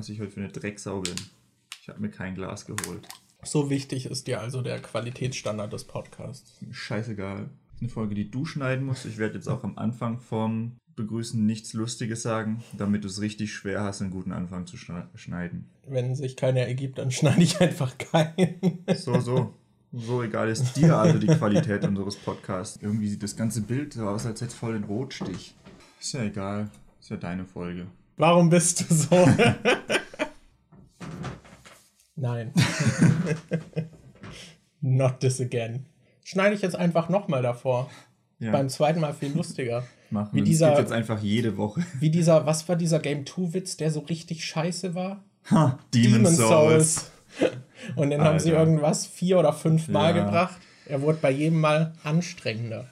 was ich heute für eine Drecksau bin. Ich habe mir kein Glas geholt. So wichtig ist dir also der Qualitätsstandard des Podcasts. Scheißegal. Eine Folge, die du schneiden musst. Ich werde jetzt auch am Anfang vom Begrüßen nichts Lustiges sagen, damit du es richtig schwer hast, einen guten Anfang zu schneiden. Wenn sich keiner ergibt, dann schneide ich einfach keinen. So, so. So egal ist dir also die Qualität unseres Podcasts. Irgendwie sieht das ganze Bild so aus, als hätte es voll den Rotstich. Ist ja egal. Ist ja deine Folge. Warum bist du so? Nein. Not this again. Schneide ich jetzt einfach nochmal davor. Ja. Beim zweiten Mal viel lustiger. Machen. Wie dieser, das jetzt einfach jede Woche. Wie dieser, was war dieser Game 2 Witz, der so richtig scheiße war? Ha, Demon, Demon Souls. Souls. Und dann Alter. haben sie irgendwas vier oder fünf Mal ja. gebracht. Er wurde bei jedem Mal anstrengender.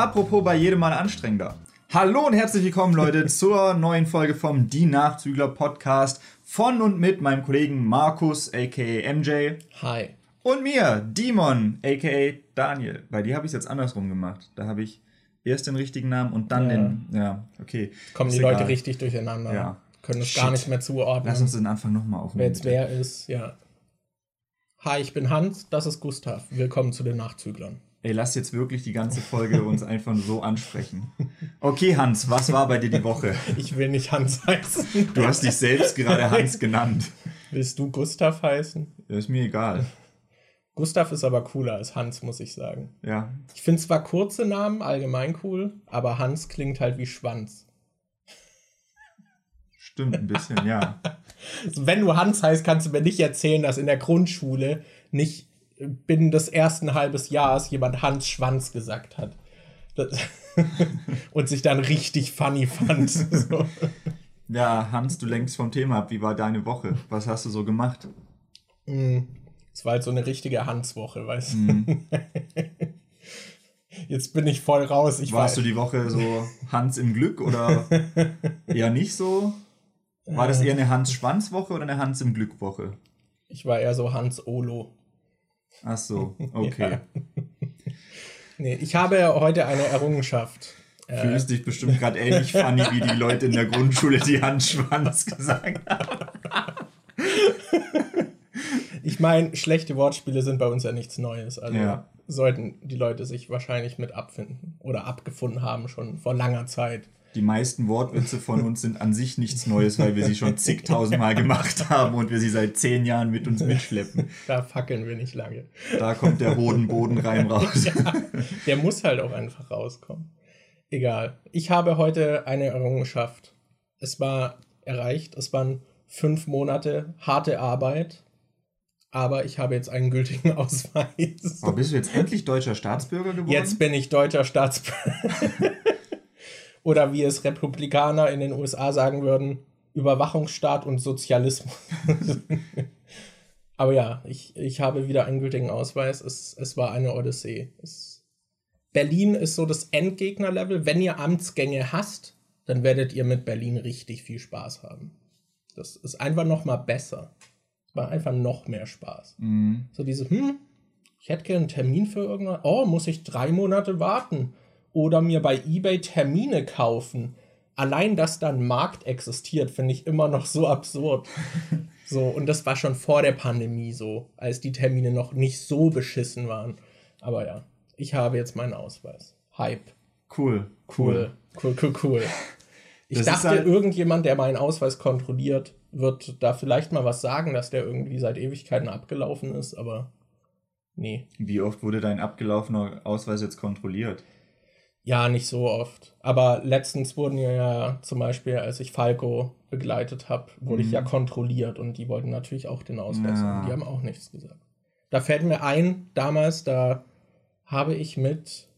Apropos bei jedem Mal anstrengender. Hallo und herzlich willkommen, Leute, zur neuen Folge vom Die Nachzügler Podcast von und mit meinem Kollegen Markus, aka MJ. Hi. Und mir, Demon, aka Daniel. Bei dir habe ich es jetzt andersrum gemacht. Da habe ich erst den richtigen Namen und dann ja. den. Ja, okay. Kommen die egal. Leute richtig durcheinander. Ja. Können es gar nicht mehr zuordnen. Lass uns den Anfang nochmal aufnehmen. Wer jetzt wer ist, ja. Hi, ich bin Hans, das ist Gustav. Willkommen zu den Nachzüglern. Ey, lass jetzt wirklich die ganze Folge uns einfach so ansprechen. Okay, Hans, was war bei dir die Woche? Ich will nicht Hans heißen. Du hast dich selbst gerade Hans genannt. Willst du Gustav heißen? Ja, ist mir egal. Gustav ist aber cooler als Hans, muss ich sagen. Ja. Ich finde zwar kurze Namen allgemein cool, aber Hans klingt halt wie Schwanz. Stimmt, ein bisschen, ja. Wenn du Hans heißt, kannst du mir nicht erzählen, dass in der Grundschule nicht binnen des ersten halbes Jahres jemand Hans Schwanz gesagt hat. und sich dann richtig funny fand. So. Ja, Hans, du lenkst vom Thema ab. Wie war deine Woche? Was hast du so gemacht? Mm, es war halt so eine richtige Hans-Woche, weißt du. Mm. Jetzt bin ich voll raus. Ich Warst weiß. du die Woche so Hans im Glück oder eher nicht so? War das eher eine Hans-Schwanz-Woche oder eine Hans im Glück-Woche? Ich war eher so Hans Olo. Ach so, okay. Ja. Nee, ich habe heute eine Errungenschaft. Fühlst äh, dich bestimmt gerade ähnlich funny wie die Leute in der Grundschule, die Handschwanz gesagt haben. ich meine, schlechte Wortspiele sind bei uns ja nichts Neues. Also ja. sollten die Leute sich wahrscheinlich mit abfinden oder abgefunden haben schon vor langer Zeit die meisten Wortwitze von uns sind an sich nichts Neues, weil wir sie schon zigtausendmal gemacht haben und wir sie seit zehn Jahren mit uns mitschleppen. Da fackeln wir nicht lange. Da kommt der Hodenbodenreim raus. Ja, der muss halt auch einfach rauskommen. Egal. Ich habe heute eine Errungenschaft. Es war erreicht. Es waren fünf Monate harte Arbeit. Aber ich habe jetzt einen gültigen Ausweis. Aber bist du jetzt endlich deutscher Staatsbürger geworden? Jetzt bin ich deutscher Staatsbürger. Oder wie es Republikaner in den USA sagen würden, Überwachungsstaat und Sozialismus. Aber ja, ich, ich habe wieder einen gültigen Ausweis. Es, es war eine Odyssee. Es, Berlin ist so das Endgegnerlevel. Wenn ihr Amtsgänge hasst, dann werdet ihr mit Berlin richtig viel Spaß haben. Das ist einfach noch mal besser. Es war einfach noch mehr Spaß. Mhm. So diese, hm, ich hätte gerne einen Termin für irgendwas. Oh, muss ich drei Monate warten? Oder mir bei eBay Termine kaufen. Allein, dass da ein Markt existiert, finde ich immer noch so absurd. so, und das war schon vor der Pandemie so, als die Termine noch nicht so beschissen waren. Aber ja, ich habe jetzt meinen Ausweis. Hype. Cool, cool. Cool, cool, cool. Ich das dachte, halt irgendjemand, der meinen Ausweis kontrolliert, wird da vielleicht mal was sagen, dass der irgendwie seit Ewigkeiten abgelaufen ist, aber nee. Wie oft wurde dein abgelaufener Ausweis jetzt kontrolliert? Ja, nicht so oft. Aber letztens wurden ja zum Beispiel, als ich Falco begleitet habe, wurde mhm. ich ja mhm. kontrolliert und die wollten natürlich auch den Ausweis ja. haben. Die haben auch nichts gesagt. Da fällt mir ein, damals, da habe ich mit,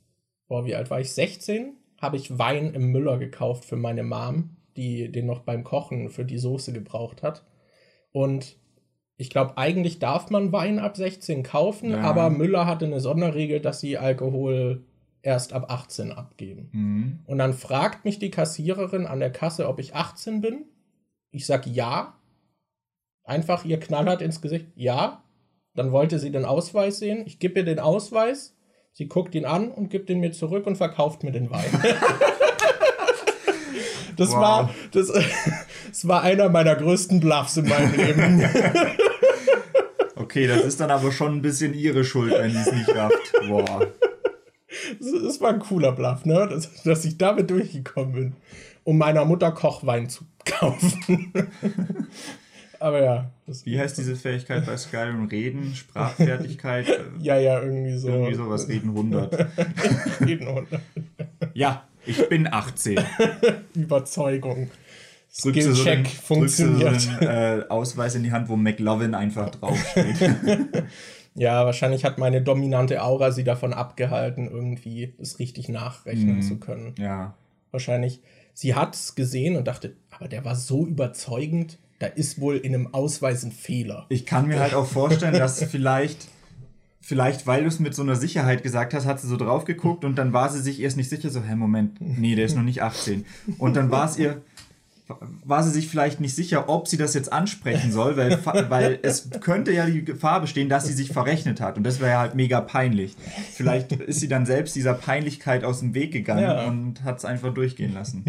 boah, wie alt war ich? 16? Habe ich Wein im Müller gekauft für meine Mom, die den noch beim Kochen für die Soße gebraucht hat. Und ich glaube, eigentlich darf man Wein ab 16 kaufen, ja. aber Müller hatte eine Sonderregel, dass sie Alkohol erst ab 18 abgeben. Mhm. Und dann fragt mich die Kassiererin an der Kasse, ob ich 18 bin. Ich sage ja. Einfach ihr knallhart ins Gesicht, ja. Dann wollte sie den Ausweis sehen. Ich gebe ihr den Ausweis. Sie guckt ihn an und gibt ihn mir zurück und verkauft mir den Wein. das, wow. war, das, das war einer meiner größten Bluffs in meinem Leben. okay, das ist dann aber schon ein bisschen ihre Schuld, wenn sie es nicht rafft. Boah. Das war ein cooler Bluff, ne? Dass, dass ich damit durchgekommen bin, um meiner Mutter Kochwein zu kaufen. Aber ja. Wie heißt diese Fähigkeit bei Skyrim? Reden, Sprachfertigkeit? ja, ja, irgendwie so. Irgendwie sowas, Reden 100. Reden 100. ja, ich bin 18. Überzeugung. Skillcheck so funktioniert. So einen, äh, Ausweis in die Hand, wo McLovin einfach draufsteht. Ja, wahrscheinlich hat meine dominante Aura sie davon abgehalten, irgendwie es richtig nachrechnen mm, zu können. Ja. Wahrscheinlich. Sie hat es gesehen und dachte, aber der war so überzeugend da ist wohl in einem Ausweis ein Fehler. Ich kann mir halt auch vorstellen, dass vielleicht, vielleicht, weil du es mit so einer Sicherheit gesagt hast, hat sie so drauf geguckt und dann war sie sich erst nicht sicher, so, hä, Moment, nee, der ist noch nicht 18. Und dann war es ihr, war sie sich vielleicht nicht sicher, ob sie das jetzt ansprechen soll, weil, weil es könnte ja die Gefahr bestehen, dass sie sich verrechnet hat. Und das wäre ja halt mega peinlich. Vielleicht ist sie dann selbst dieser Peinlichkeit aus dem Weg gegangen ja. und hat es einfach durchgehen lassen.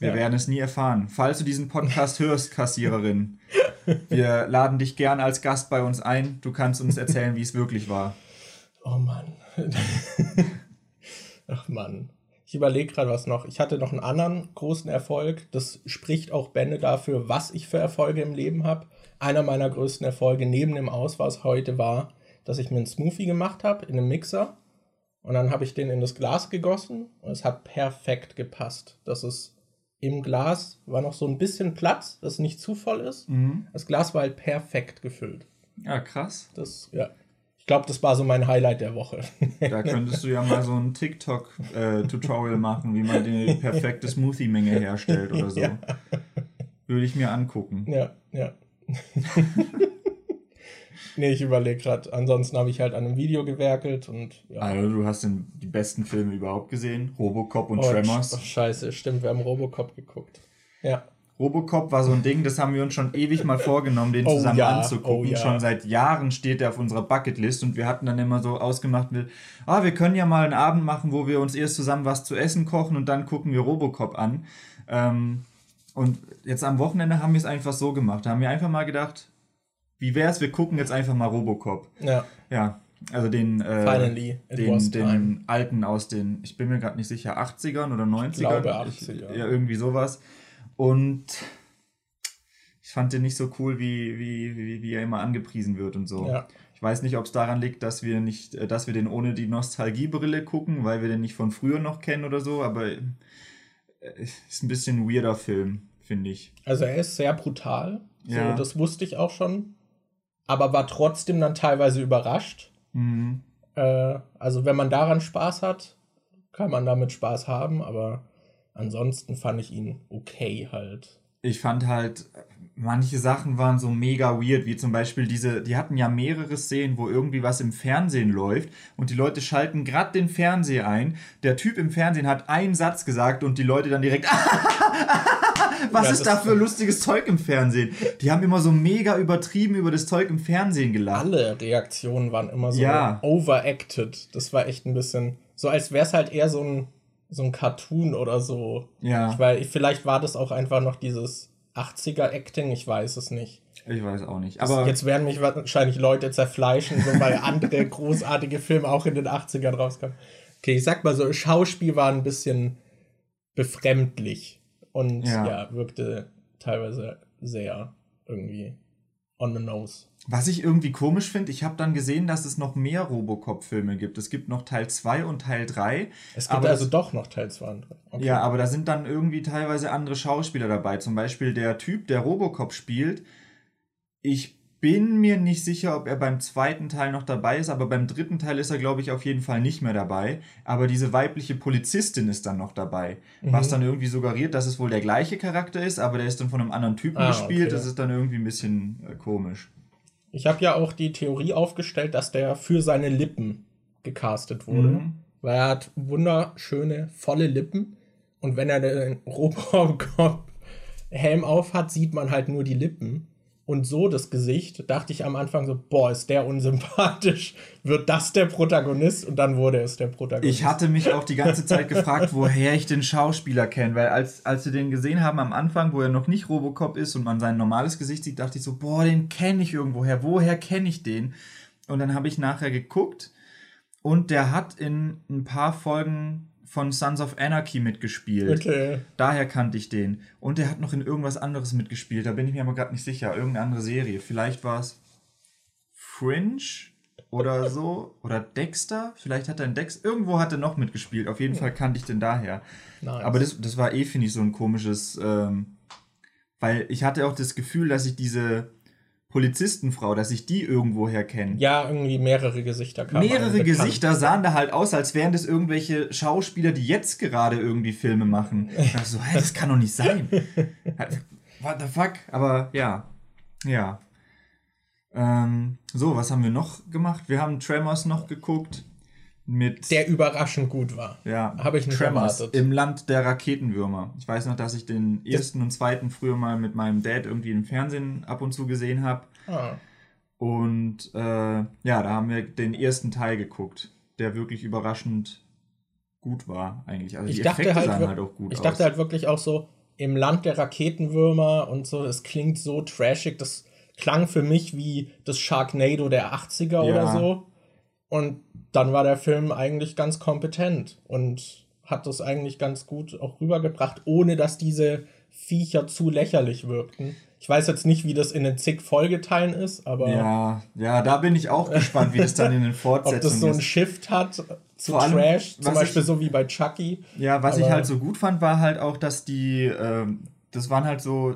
Wir ja. werden es nie erfahren. Falls du diesen Podcast hörst, Kassiererin, wir laden dich gern als Gast bei uns ein. Du kannst uns erzählen, wie es wirklich war. Oh Mann. Ach Mann. Ich überlege gerade was noch. Ich hatte noch einen anderen großen Erfolg. Das spricht auch Bände dafür, was ich für Erfolge im Leben habe. Einer meiner größten Erfolge neben dem Ausweis heute war, dass ich mir einen Smoothie gemacht habe in einem Mixer. Und dann habe ich den in das Glas gegossen und es hat perfekt gepasst. Das ist im Glas war noch so ein bisschen Platz, dass es nicht zu voll ist. Mhm. Das Glas war halt perfekt gefüllt. Ja, krass. Das, ja. Ich glaube, das war so mein Highlight der Woche. Da könntest du ja mal so ein TikTok-Tutorial äh, machen, wie man die perfekte Smoothie-Menge herstellt oder so. Ja. Würde ich mir angucken. Ja, ja. Nee, ich überlege gerade. Ansonsten habe ich halt an einem Video gewerkelt und. Ja. Also, du hast den, die besten Filme überhaupt gesehen: Robocop und oh, Tremors. Ach, scheiße, stimmt, wir haben Robocop geguckt. Ja. Robocop war so ein Ding, das haben wir uns schon ewig mal vorgenommen, den oh, zusammen ja. anzugucken. Oh, ja. Schon seit Jahren steht der auf unserer Bucketlist und wir hatten dann immer so ausgemacht, mit, ah, wir können ja mal einen Abend machen, wo wir uns erst zusammen was zu essen kochen und dann gucken wir Robocop an. Ähm, und jetzt am Wochenende haben wir es einfach so gemacht. Da haben wir einfach mal gedacht, wie wär's, wir gucken jetzt einfach mal Robocop. Ja. Ja, also den, äh, Finally, den, den alten aus den, ich bin mir gerade nicht sicher, 80ern oder 90ern. Ich glaube 80er. Ich, ja, irgendwie sowas. Und ich fand den nicht so cool, wie, wie, wie, wie er immer angepriesen wird und so. Ja. Ich weiß nicht, ob es daran liegt, dass wir nicht, äh, dass wir den ohne die Nostalgiebrille gucken, weil wir den nicht von früher noch kennen oder so, aber äh, ist ein bisschen ein weirder Film, finde ich. Also er ist sehr brutal. Ja. So, das wusste ich auch schon aber war trotzdem dann teilweise überrascht. Mhm. Äh, also wenn man daran Spaß hat, kann man damit Spaß haben, aber ansonsten fand ich ihn okay halt. Ich fand halt, manche Sachen waren so mega weird, wie zum Beispiel diese, die hatten ja mehrere Szenen, wo irgendwie was im Fernsehen läuft und die Leute schalten gerade den Fernseher ein. Der Typ im Fernsehen hat einen Satz gesagt und die Leute dann direkt was ja, ist da für lustiges Zeug im Fernsehen? Die haben immer so mega übertrieben über das Zeug im Fernsehen gelacht. Alle Reaktionen waren immer so ja. overacted. Das war echt ein bisschen so, als wäre es halt eher so ein, so ein Cartoon oder so. Ja. Weil vielleicht war das auch einfach noch dieses 80er-Acting, ich weiß es nicht. Ich weiß auch nicht. Aber jetzt werden mich wahrscheinlich Leute zerfleischen, so weil andere großartige Filme auch in den 80ern rauskamen. Okay, ich sag mal so, Schauspiel war ein bisschen befremdlich und ja. ja, wirkte teilweise sehr irgendwie on the nose. Was ich irgendwie komisch finde, ich habe dann gesehen, dass es noch mehr Robocop-Filme gibt. Es gibt noch Teil 2 und Teil 3. Es gibt also doch noch Teil 2 und 3. Okay. Ja, aber da sind dann irgendwie teilweise andere Schauspieler dabei. Zum Beispiel der Typ, der Robocop spielt. Ich bin mir nicht sicher, ob er beim zweiten Teil noch dabei ist, aber beim dritten Teil ist er, glaube ich, auf jeden Fall nicht mehr dabei. Aber diese weibliche Polizistin ist dann noch dabei, mhm. was dann irgendwie suggeriert, dass es wohl der gleiche Charakter ist, aber der ist dann von einem anderen Typen ah, gespielt. Okay. Das ist dann irgendwie ein bisschen äh, komisch. Ich habe ja auch die Theorie aufgestellt, dass der für seine Lippen gecastet wurde, mhm. weil er hat wunderschöne, volle Lippen und wenn er den Robocop-Helm auf hat, sieht man halt nur die Lippen. Und so das Gesicht, dachte ich am Anfang so, boah, ist der unsympathisch. Wird das der Protagonist? Und dann wurde es der Protagonist. Ich hatte mich auch die ganze Zeit gefragt, woher ich den Schauspieler kenne, weil als, als wir den gesehen haben am Anfang, wo er noch nicht Robocop ist und man sein normales Gesicht sieht, dachte ich so, boah, den kenne ich irgendwoher. Woher kenne ich den? Und dann habe ich nachher geguckt und der hat in ein paar Folgen von Sons of Anarchy mitgespielt. Okay. Daher kannte ich den. Und der hat noch in irgendwas anderes mitgespielt. Da bin ich mir aber gerade nicht sicher. Irgendeine andere Serie. Vielleicht war es Fringe oder so. Oder Dexter. Vielleicht hat er in Dexter. Irgendwo hat er noch mitgespielt. Auf jeden Fall kannte ich den daher. Nice. Aber das, das war eh, finde ich, so ein komisches. Ähm, weil ich hatte auch das Gefühl, dass ich diese Polizistenfrau, dass ich die irgendwoher kenne. Ja, irgendwie mehrere Gesichter kamen. Mehrere Gesichter sahen da halt aus, als wären das irgendwelche Schauspieler, die jetzt gerade irgendwie Filme machen. Ich dachte so, hey, das kann doch nicht sein. What the fuck? Aber ja. Ja. Ähm, so, was haben wir noch gemacht? Wir haben Tremors noch geguckt mit. Der überraschend gut war. Ja. Habe ich nicht Tremors erwartet. Im Land der Raketenwürmer. Ich weiß noch, dass ich den ersten und zweiten früher mal mit meinem Dad irgendwie im Fernsehen ab und zu gesehen habe. Ah. Und äh, ja, da haben wir den ersten Teil geguckt, der wirklich überraschend gut war eigentlich. Also ich die dachte Effekte halt, sahen halt auch gut Ich aus. dachte halt wirklich auch so, im Land der Raketenwürmer und so, das klingt so trashig, das klang für mich wie das Sharknado der 80er ja. oder so. Und dann war der Film eigentlich ganz kompetent und hat das eigentlich ganz gut auch rübergebracht, ohne dass diese Viecher zu lächerlich wirkten. Ich weiß jetzt nicht, wie das in den zig Folgeteilen ist, aber. Ja, ja, da bin ich auch gespannt, wie das dann in den Fortsetzungen ist. Ob das so einen Shift hat zu Vor Trash, zum Beispiel ich, so wie bei Chucky. Ja, was aber ich halt so gut fand, war halt auch, dass die, äh, das waren halt so,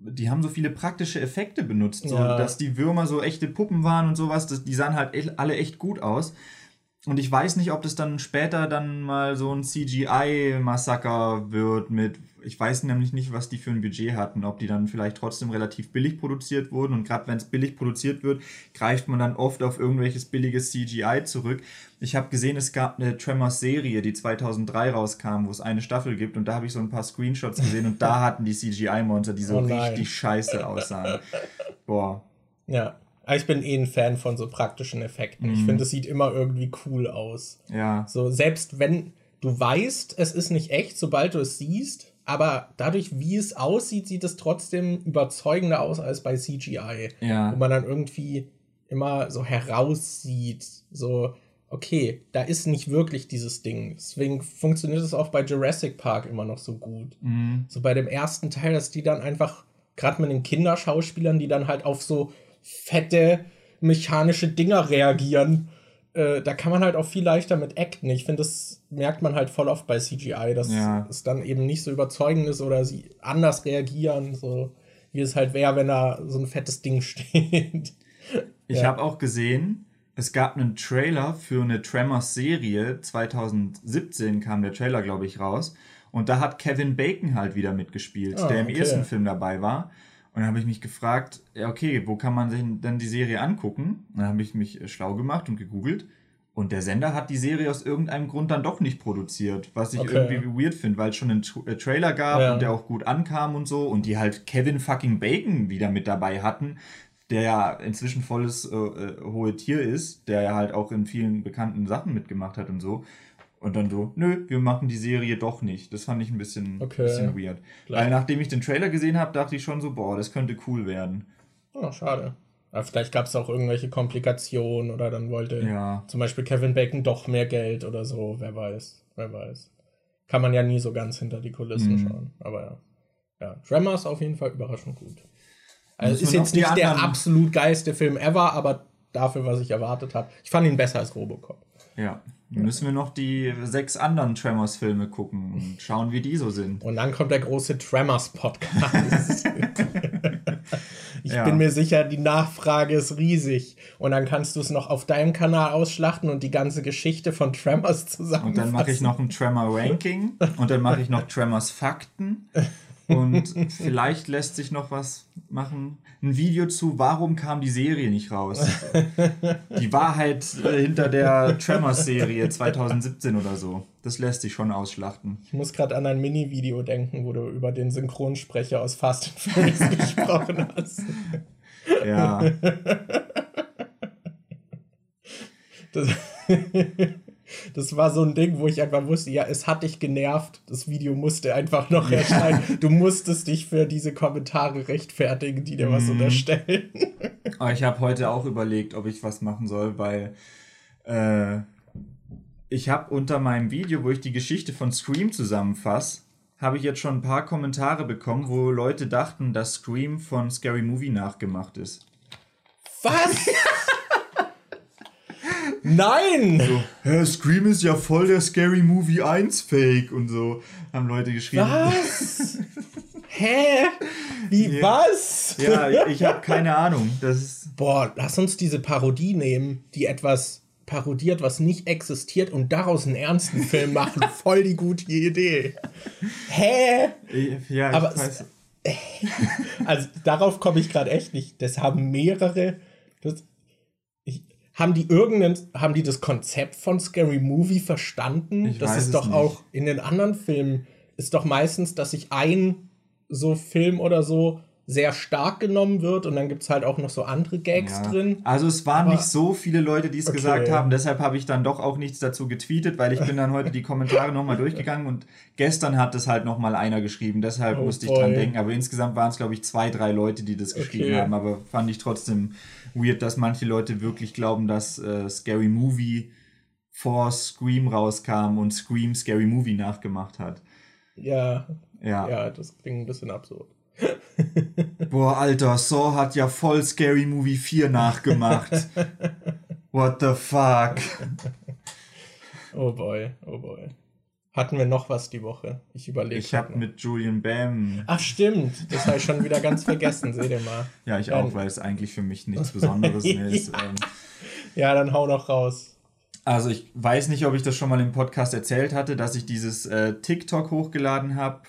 die haben so viele praktische Effekte benutzt, so, ja. dass die Würmer so echte Puppen waren und sowas, das, die sahen halt echt, alle echt gut aus. Und ich weiß nicht, ob das dann später dann mal so ein CGI-Massaker wird mit, ich weiß nämlich nicht, was die für ein Budget hatten, ob die dann vielleicht trotzdem relativ billig produziert wurden. Und gerade wenn es billig produziert wird, greift man dann oft auf irgendwelches billiges CGI zurück. Ich habe gesehen, es gab eine Tremors-Serie, die 2003 rauskam, wo es eine Staffel gibt. Und da habe ich so ein paar Screenshots gesehen und da hatten die CGI-Monster, die so oh richtig scheiße aussahen. Boah. Ja. Ich bin eh ein Fan von so praktischen Effekten. Mhm. Ich finde, es sieht immer irgendwie cool aus. Ja. So, selbst wenn du weißt, es ist nicht echt, sobald du es siehst, aber dadurch, wie es aussieht, sieht es trotzdem überzeugender aus als bei CGI. Ja. Wo man dann irgendwie immer so heraussieht, so, okay, da ist nicht wirklich dieses Ding. Deswegen funktioniert es auch bei Jurassic Park immer noch so gut. Mhm. So bei dem ersten Teil, dass die dann einfach, gerade mit den Kinderschauspielern, die dann halt auf so fette mechanische Dinger reagieren. Äh, da kann man halt auch viel leichter mit acten. Ich finde, das merkt man halt voll oft bei CGI, dass ja. es dann eben nicht so überzeugend ist oder sie anders reagieren, so wie es halt wäre, wenn da so ein fettes Ding steht. Ich ja. habe auch gesehen, es gab einen Trailer für eine Tremors-Serie. 2017 kam der Trailer, glaube ich, raus. Und da hat Kevin Bacon halt wieder mitgespielt, oh, der im okay. ersten Film dabei war. Und dann habe ich mich gefragt, ja, okay, wo kann man sich denn die Serie angucken? Und dann habe ich mich äh, schlau gemacht und gegoogelt. Und der Sender hat die Serie aus irgendeinem Grund dann doch nicht produziert, was ich okay. irgendwie weird finde, weil es schon einen Tra äh, Trailer gab ja. und der auch gut ankam und so und die halt Kevin fucking Bacon wieder mit dabei hatten, der ja inzwischen volles äh, äh hohe Tier ist, der ja halt auch in vielen bekannten Sachen mitgemacht hat und so. Und dann so, nö, wir machen die Serie doch nicht. Das fand ich ein bisschen, okay. bisschen weird. Klar. Weil nachdem ich den Trailer gesehen habe, dachte ich schon so, boah, das könnte cool werden. Oh, schade. Aber vielleicht gab es auch irgendwelche Komplikationen oder dann wollte ja. zum Beispiel Kevin Bacon doch mehr Geld oder so. Wer weiß, wer weiß. Kann man ja nie so ganz hinter die Kulissen mhm. schauen. Aber ja. Ja, Tremor ist auf jeden Fall überraschend gut. Also ist jetzt nicht der absolut geilste Film ever, aber dafür, was ich erwartet habe. Ich fand ihn besser als Robocop. Ja. Dann müssen wir noch die sechs anderen Tremors-Filme gucken und schauen, wie die so sind. Und dann kommt der große Tremors-Podcast. ich ja. bin mir sicher, die Nachfrage ist riesig. Und dann kannst du es noch auf deinem Kanal ausschlachten und die ganze Geschichte von Tremors zusammen. Und dann mache ich noch ein Tremor-Ranking und dann mache ich noch Tremors-Fakten. Und vielleicht lässt sich noch was machen. Ein Video zu, warum kam die Serie nicht raus? Die Wahrheit äh, hinter der Tremors-Serie 2017 oder so. Das lässt sich schon ausschlachten. Ich muss gerade an ein Mini-Video denken, wo du über den Synchronsprecher aus Fast and Furious gesprochen hast. Ja. Das, das war so ein Ding, wo ich einfach wusste, ja, es hat dich genervt. Das Video musste einfach noch Ja. erscheinen. Du musstest dich für diese Kommentare rechtfertigen, die dir was Mhm. unterstellen. Aber ich habe heute auch überlegt, ob ich was machen soll, weil äh, ich habe unter meinem Video, wo ich die Geschichte von Scream zusammenfasse, habe ich jetzt schon ein paar Kommentare bekommen, wo Leute dachten, dass Scream von Scary Movie nachgemacht ist. Was? Nein! So, Hä, Scream ist ja voll der Scary Movie 1 Fake und so, haben Leute geschrieben. Was? Hä? Wie, Ja. was? Ja, ich habe keine Ahnung. Das ist, Boah, lass uns diese Parodie nehmen, die etwas parodiert, was nicht existiert und daraus einen ernsten Film machen. Voll die gute Idee. Hä? ich- ja, ich Aber weiß. Also darauf komme ich gerade echt nicht. Das haben mehrere. Das, haben die irgendein, haben die das Konzept von Scary Movie verstanden? Ich das ist doch nicht. auch in den anderen Filmen ist doch meistens, dass sich ein so Film oder so sehr stark genommen wird und dann gibt es halt auch noch so andere Gags Ja. drin. Also es waren Aber- nicht so viele Leute, die es Okay. gesagt haben. Deshalb habe ich dann doch auch nichts dazu getweetet, weil ich bin dann heute die Kommentare nochmal durchgegangen und gestern hat es halt nochmal einer geschrieben. Deshalb Oh musste ich boy. dran denken. Aber insgesamt waren es, glaube ich, zwei, drei Leute, die das geschrieben Okay. haben. Aber fand ich trotzdem weird, dass manche Leute wirklich glauben, dass äh, Scary Movie vor Scream rauskam und Scream Scary Movie nachgemacht hat. Ja, Ja. ja, das klingt ein bisschen absurd. Boah, Alter, Saw hat ja voll Scary Movie 4 nachgemacht. What the fuck? Oh boy, oh boy. Hatten wir noch was die Woche? Ich überlege. Ich habe mit Julian Bam. Ach stimmt, das habe ich schon wieder ganz vergessen, seht ihr mal. Ja, ich auch, weil es eigentlich für mich nichts Besonderes mehr ist. Ja. Ja, dann hau noch raus. Also ich weiß nicht, ob ich das schon mal im Podcast erzählt hatte, dass ich dieses äh, TikTok hochgeladen habe.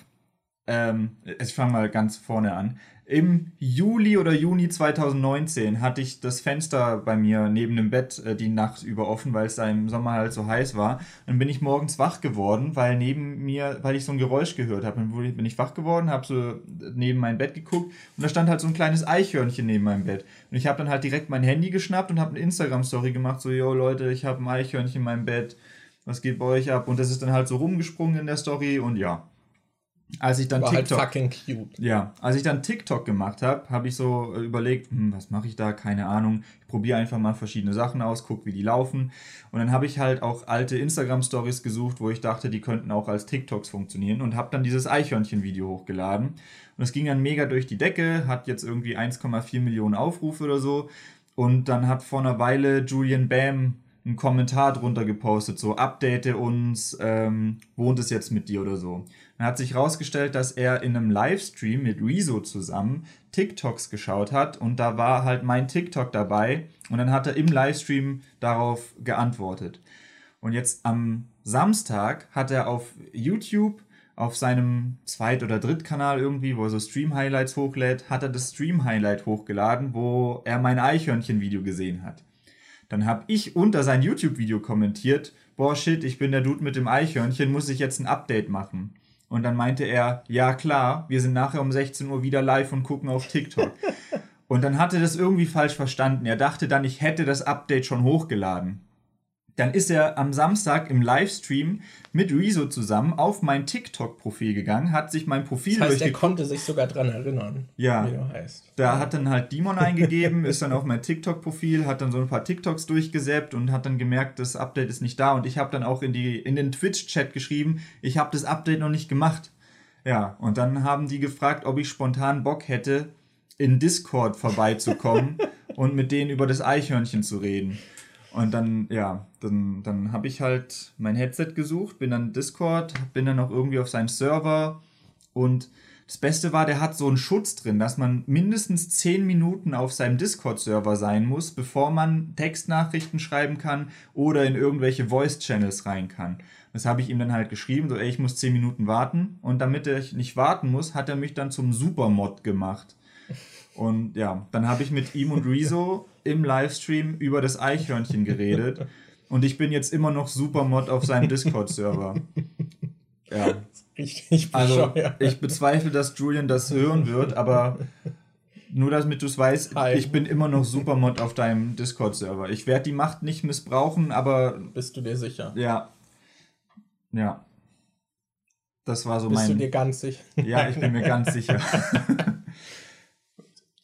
Ähm, ich fange mal ganz vorne an. Im Juli oder Juni 2019 hatte ich das Fenster bei mir neben dem Bett äh, die Nacht über offen, weil es da im Sommer halt so heiß war. Dann bin ich morgens wach geworden, weil neben mir, weil ich so ein Geräusch gehört habe. Dann bin ich wach geworden, habe so neben mein Bett geguckt und da stand halt so ein kleines Eichhörnchen neben meinem Bett. Und ich habe dann halt direkt mein Handy geschnappt und habe eine Instagram-Story gemacht, so, yo Leute, ich habe ein Eichhörnchen in meinem Bett, was geht bei euch ab? Und das ist dann halt so rumgesprungen in der Story und ja. Als ich dann War halt TikTok... fucking cute. Ja, als ich dann TikTok gemacht habe, habe ich so äh, überlegt, hm, was mache ich da? Keine Ahnung. Ich probiere einfach mal verschiedene Sachen aus, guck, wie die laufen. Und dann habe ich halt auch alte Instagram-Stories gesucht, wo ich dachte, die könnten auch als TikToks funktionieren und habe dann dieses Eichhörnchen-Video hochgeladen. Und es ging dann mega durch die Decke, hat jetzt irgendwie 1,4 Millionen Aufrufe oder so. Und dann hat vor einer Weile Julian Bam einen Kommentar drunter gepostet, so update uns, ähm, wohnt es jetzt mit dir oder so. Dann hat sich herausgestellt, dass er in einem Livestream mit Rezo zusammen TikToks geschaut hat und da war halt mein TikTok dabei und dann hat er im Livestream darauf geantwortet. Und jetzt am Samstag hat er auf YouTube auf seinem Zweit- oder Drittkanal irgendwie, wo er so Stream-Highlights hochlädt, hat er das Stream-Highlight hochgeladen, wo er mein Eichhörnchen-Video gesehen hat. Dann habe ich unter sein YouTube-Video kommentiert, boah shit, ich bin der Dude mit dem Eichhörnchen, muss ich jetzt ein Update machen? Und dann meinte er, ja klar, wir sind nachher um 16 Uhr wieder live und gucken auf TikTok. und dann hatte das irgendwie falsch verstanden. Er dachte dann, ich hätte das Update schon hochgeladen. Dann ist er am Samstag im Livestream mit Rezo zusammen auf mein TikTok-Profil gegangen, hat sich mein Profil Das heißt, er konnte sich sogar dran erinnern, Ja. wie du heißt. Da hat dann halt Demon eingegeben, ist dann auf mein TikTok-Profil, hat dann so ein paar TikToks durchgesäppt und hat dann gemerkt, das Update ist nicht da. Und ich habe dann auch in, die, in den Twitch-Chat geschrieben, ich habe das Update noch nicht gemacht. Ja, und dann haben die gefragt, ob ich spontan Bock hätte, in Discord vorbeizukommen und mit denen über das Eichhörnchen zu reden. Und dann, ja, dann, dann habe ich halt mein Headset gesucht, bin dann Discord, bin dann noch irgendwie auf seinem Server und das Beste war, der hat so einen Schutz drin, dass man mindestens 10 Minuten auf seinem Discord-Server sein muss, bevor man Textnachrichten schreiben kann oder in irgendwelche Voice-Channels rein kann. Das habe ich ihm dann halt geschrieben, so, ey, ich muss 10 Minuten warten. Und damit er nicht warten muss, hat er mich dann zum Supermod gemacht. Und ja, dann habe ich mit ihm und Rezo im Livestream über das Eichhörnchen geredet. Und ich bin jetzt immer noch Supermod auf seinem Discord-Server. Ja. Richtig Also, ich bezweifle, dass Julian das hören wird, aber Nur damit du es weißt, Hi. ich bin immer noch Supermod auf deinem Discord-Server. Ich werde die Macht nicht missbrauchen, aber Bist du dir sicher? ja. Ja. Das war so Bist du mein. dir ganz sicher? Ja, ich bin mir ganz sicher.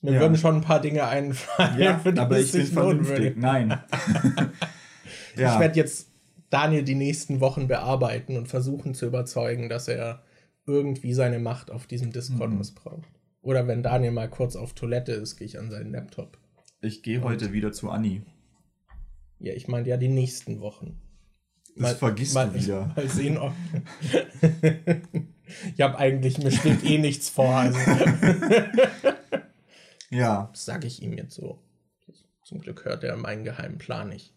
Mir Ja. würden schon ein paar Dinge einfallen, Ja, für die aber ich bin vernünftig. würde. Nein. Ich ja. werde jetzt Daniel die nächsten Wochen bearbeiten und versuchen zu überzeugen, dass er irgendwie seine Macht auf diesem Discord Mhm. missbraucht. Oder wenn Daniel mal kurz auf Toilette ist, gehe ich an seinen Laptop. Ich gehe heute wieder zu Anni. Ja, ich meine ja die nächsten Wochen. Das vergisst du wieder. Mal sehen, ob. ich habe eigentlich, mir steht eh nichts vor. Also Ja. das sage ich ihm jetzt so. Zum Glück hört er meinen geheimen Plan nicht.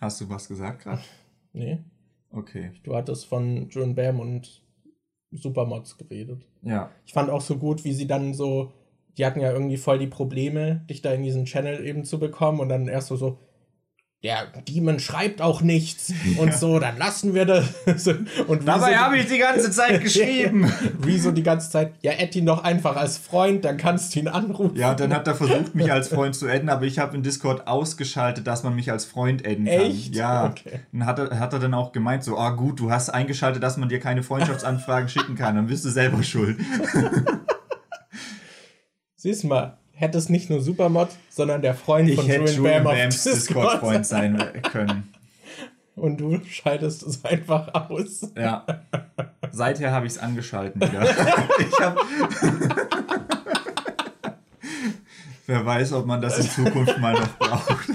Hast du was gesagt gerade? Nee, Okay. du hattest von John Bam und Supermods geredet. Ja. Ich fand auch so gut, wie sie dann so, die hatten ja irgendwie voll die Probleme, dich da in diesen Channel eben zu bekommen und dann erst so so, der Demon schreibt auch nichts und so, dann lassen wir das. Und Dabei so- habe ich die ganze Zeit geschrieben. Wie so die ganze Zeit, ja, add ihn doch einfach als Freund, dann kannst du ihn anrufen. Ja, dann hat er versucht, mich als Freund zu adden, aber ich habe in Discord ausgeschaltet, dass man mich als Freund adden kann. Echt? Ja. Okay. Dann hat er, hat er dann auch gemeint, so, ah gut, du hast eingeschaltet, dass man dir keine Freundschaftsanfragen schicken kann, dann bist du selber schuld. Siehst mal, hätte es nicht nur Supermod, sondern der Freund Ich von Julian Bam auf Bams Discord Discord-Freund sein können. Und du schaltest es einfach aus. Ja. Seither habe ich es angeschalten wieder. ich habe. Wer weiß, ob man das in Zukunft mal noch braucht.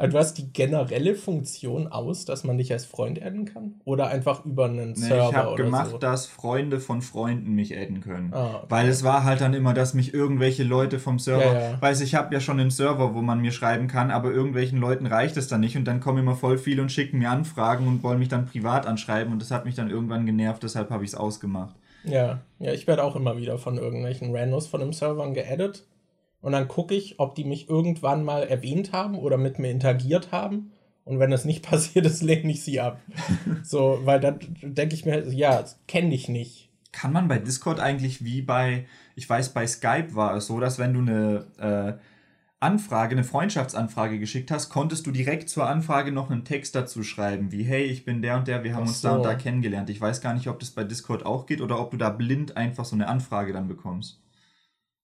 Also du hast die generelle Funktion aus, dass man dich als Freund adden kann? Oder einfach über einen Nee, Server ich habe gemacht, so? dass Freunde von Freunden mich adden können. Ah, okay. Weil es war halt dann immer, dass mich irgendwelche Leute vom Server, Ja, ja. weiß ich habe ja schon einen Server, wo man mir schreiben kann, aber irgendwelchen Leuten reicht es dann nicht und dann kommen immer voll viele und schicken mir Anfragen und wollen mich dann privat anschreiben und das hat mich dann irgendwann genervt, deshalb habe ich es ausgemacht. Ja, ja, ich werde auch immer wieder von irgendwelchen Randos von den Servern geaddet. Und dann gucke ich, ob die mich irgendwann mal erwähnt haben oder mit mir interagiert haben. Und wenn das nicht passiert ist, lehne ich sie ab. so, weil dann denke ich mir, ja, kenne ich nicht. Kann man bei Discord eigentlich wie bei, ich weiß, bei Skype war es so, dass wenn du eine äh, Anfrage, eine Freundschaftsanfrage geschickt hast, konntest du direkt zur Anfrage noch einen Text dazu schreiben, wie hey, ich bin der und der, wir haben Ach uns da und so. da kennengelernt. Ich weiß gar nicht, ob das bei Discord auch geht oder ob du da blind einfach so eine Anfrage dann bekommst.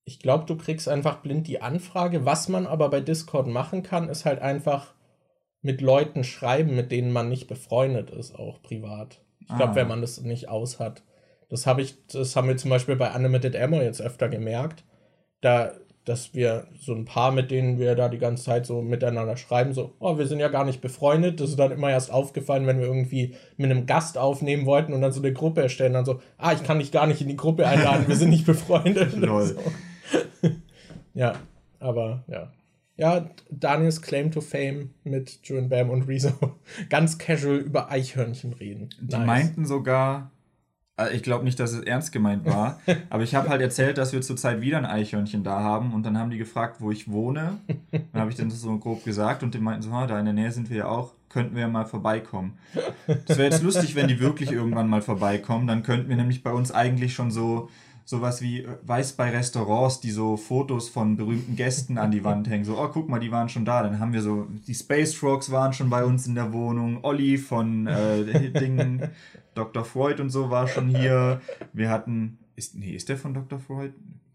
Ich glaube, du kriegst einfach blind die Anfrage. Was man aber bei Discord machen kann, ist halt einfach mit Leuten schreiben, mit denen man nicht befreundet ist, auch privat. Ich glaube, Ah. wenn man das nicht aus hat. Das habe ich, das haben wir zum Beispiel bei Unlimited Ammo jetzt öfter gemerkt, da, dass wir so ein paar, mit denen wir da die ganze Zeit so miteinander schreiben, so, oh, wir sind ja gar nicht befreundet. Das ist dann immer erst aufgefallen, wenn wir irgendwie mit einem Gast aufnehmen wollten und dann so eine Gruppe erstellen, dann so, ah, ich kann dich gar nicht in die Gruppe einladen, wir sind nicht befreundet. Lol. So. Ja, aber ja. Ja, Daniels Claim to Fame mit Julian Bam und Rezo. Ganz casual über Eichhörnchen reden. Die meinten sogar, äh, ich glaube nicht, dass es ernst gemeint war, aber ich habe halt erzählt, dass wir zurzeit wieder ein Eichhörnchen da haben und dann haben die gefragt, wo ich wohne. Dann habe ich dann das so grob gesagt und die meinten so, "Ah, da in der Nähe sind wir ja auch, könnten wir ja mal vorbeikommen. Das wäre jetzt lustig, wenn die wirklich irgendwann mal vorbeikommen, dann könnten wir nämlich bei uns eigentlich schon so sowas wie, äh, weiß bei Restaurants, die so Fotos von berühmten Gästen an die Wand hängen. So, oh, guck mal, die waren schon da. Dann haben wir so, die Space Frogs waren schon bei uns in der Wohnung. Olli von äh, Dingen, Dr. Freud und so war schon hier. Wir hatten, ist, nee, ist der von Dr. Freud?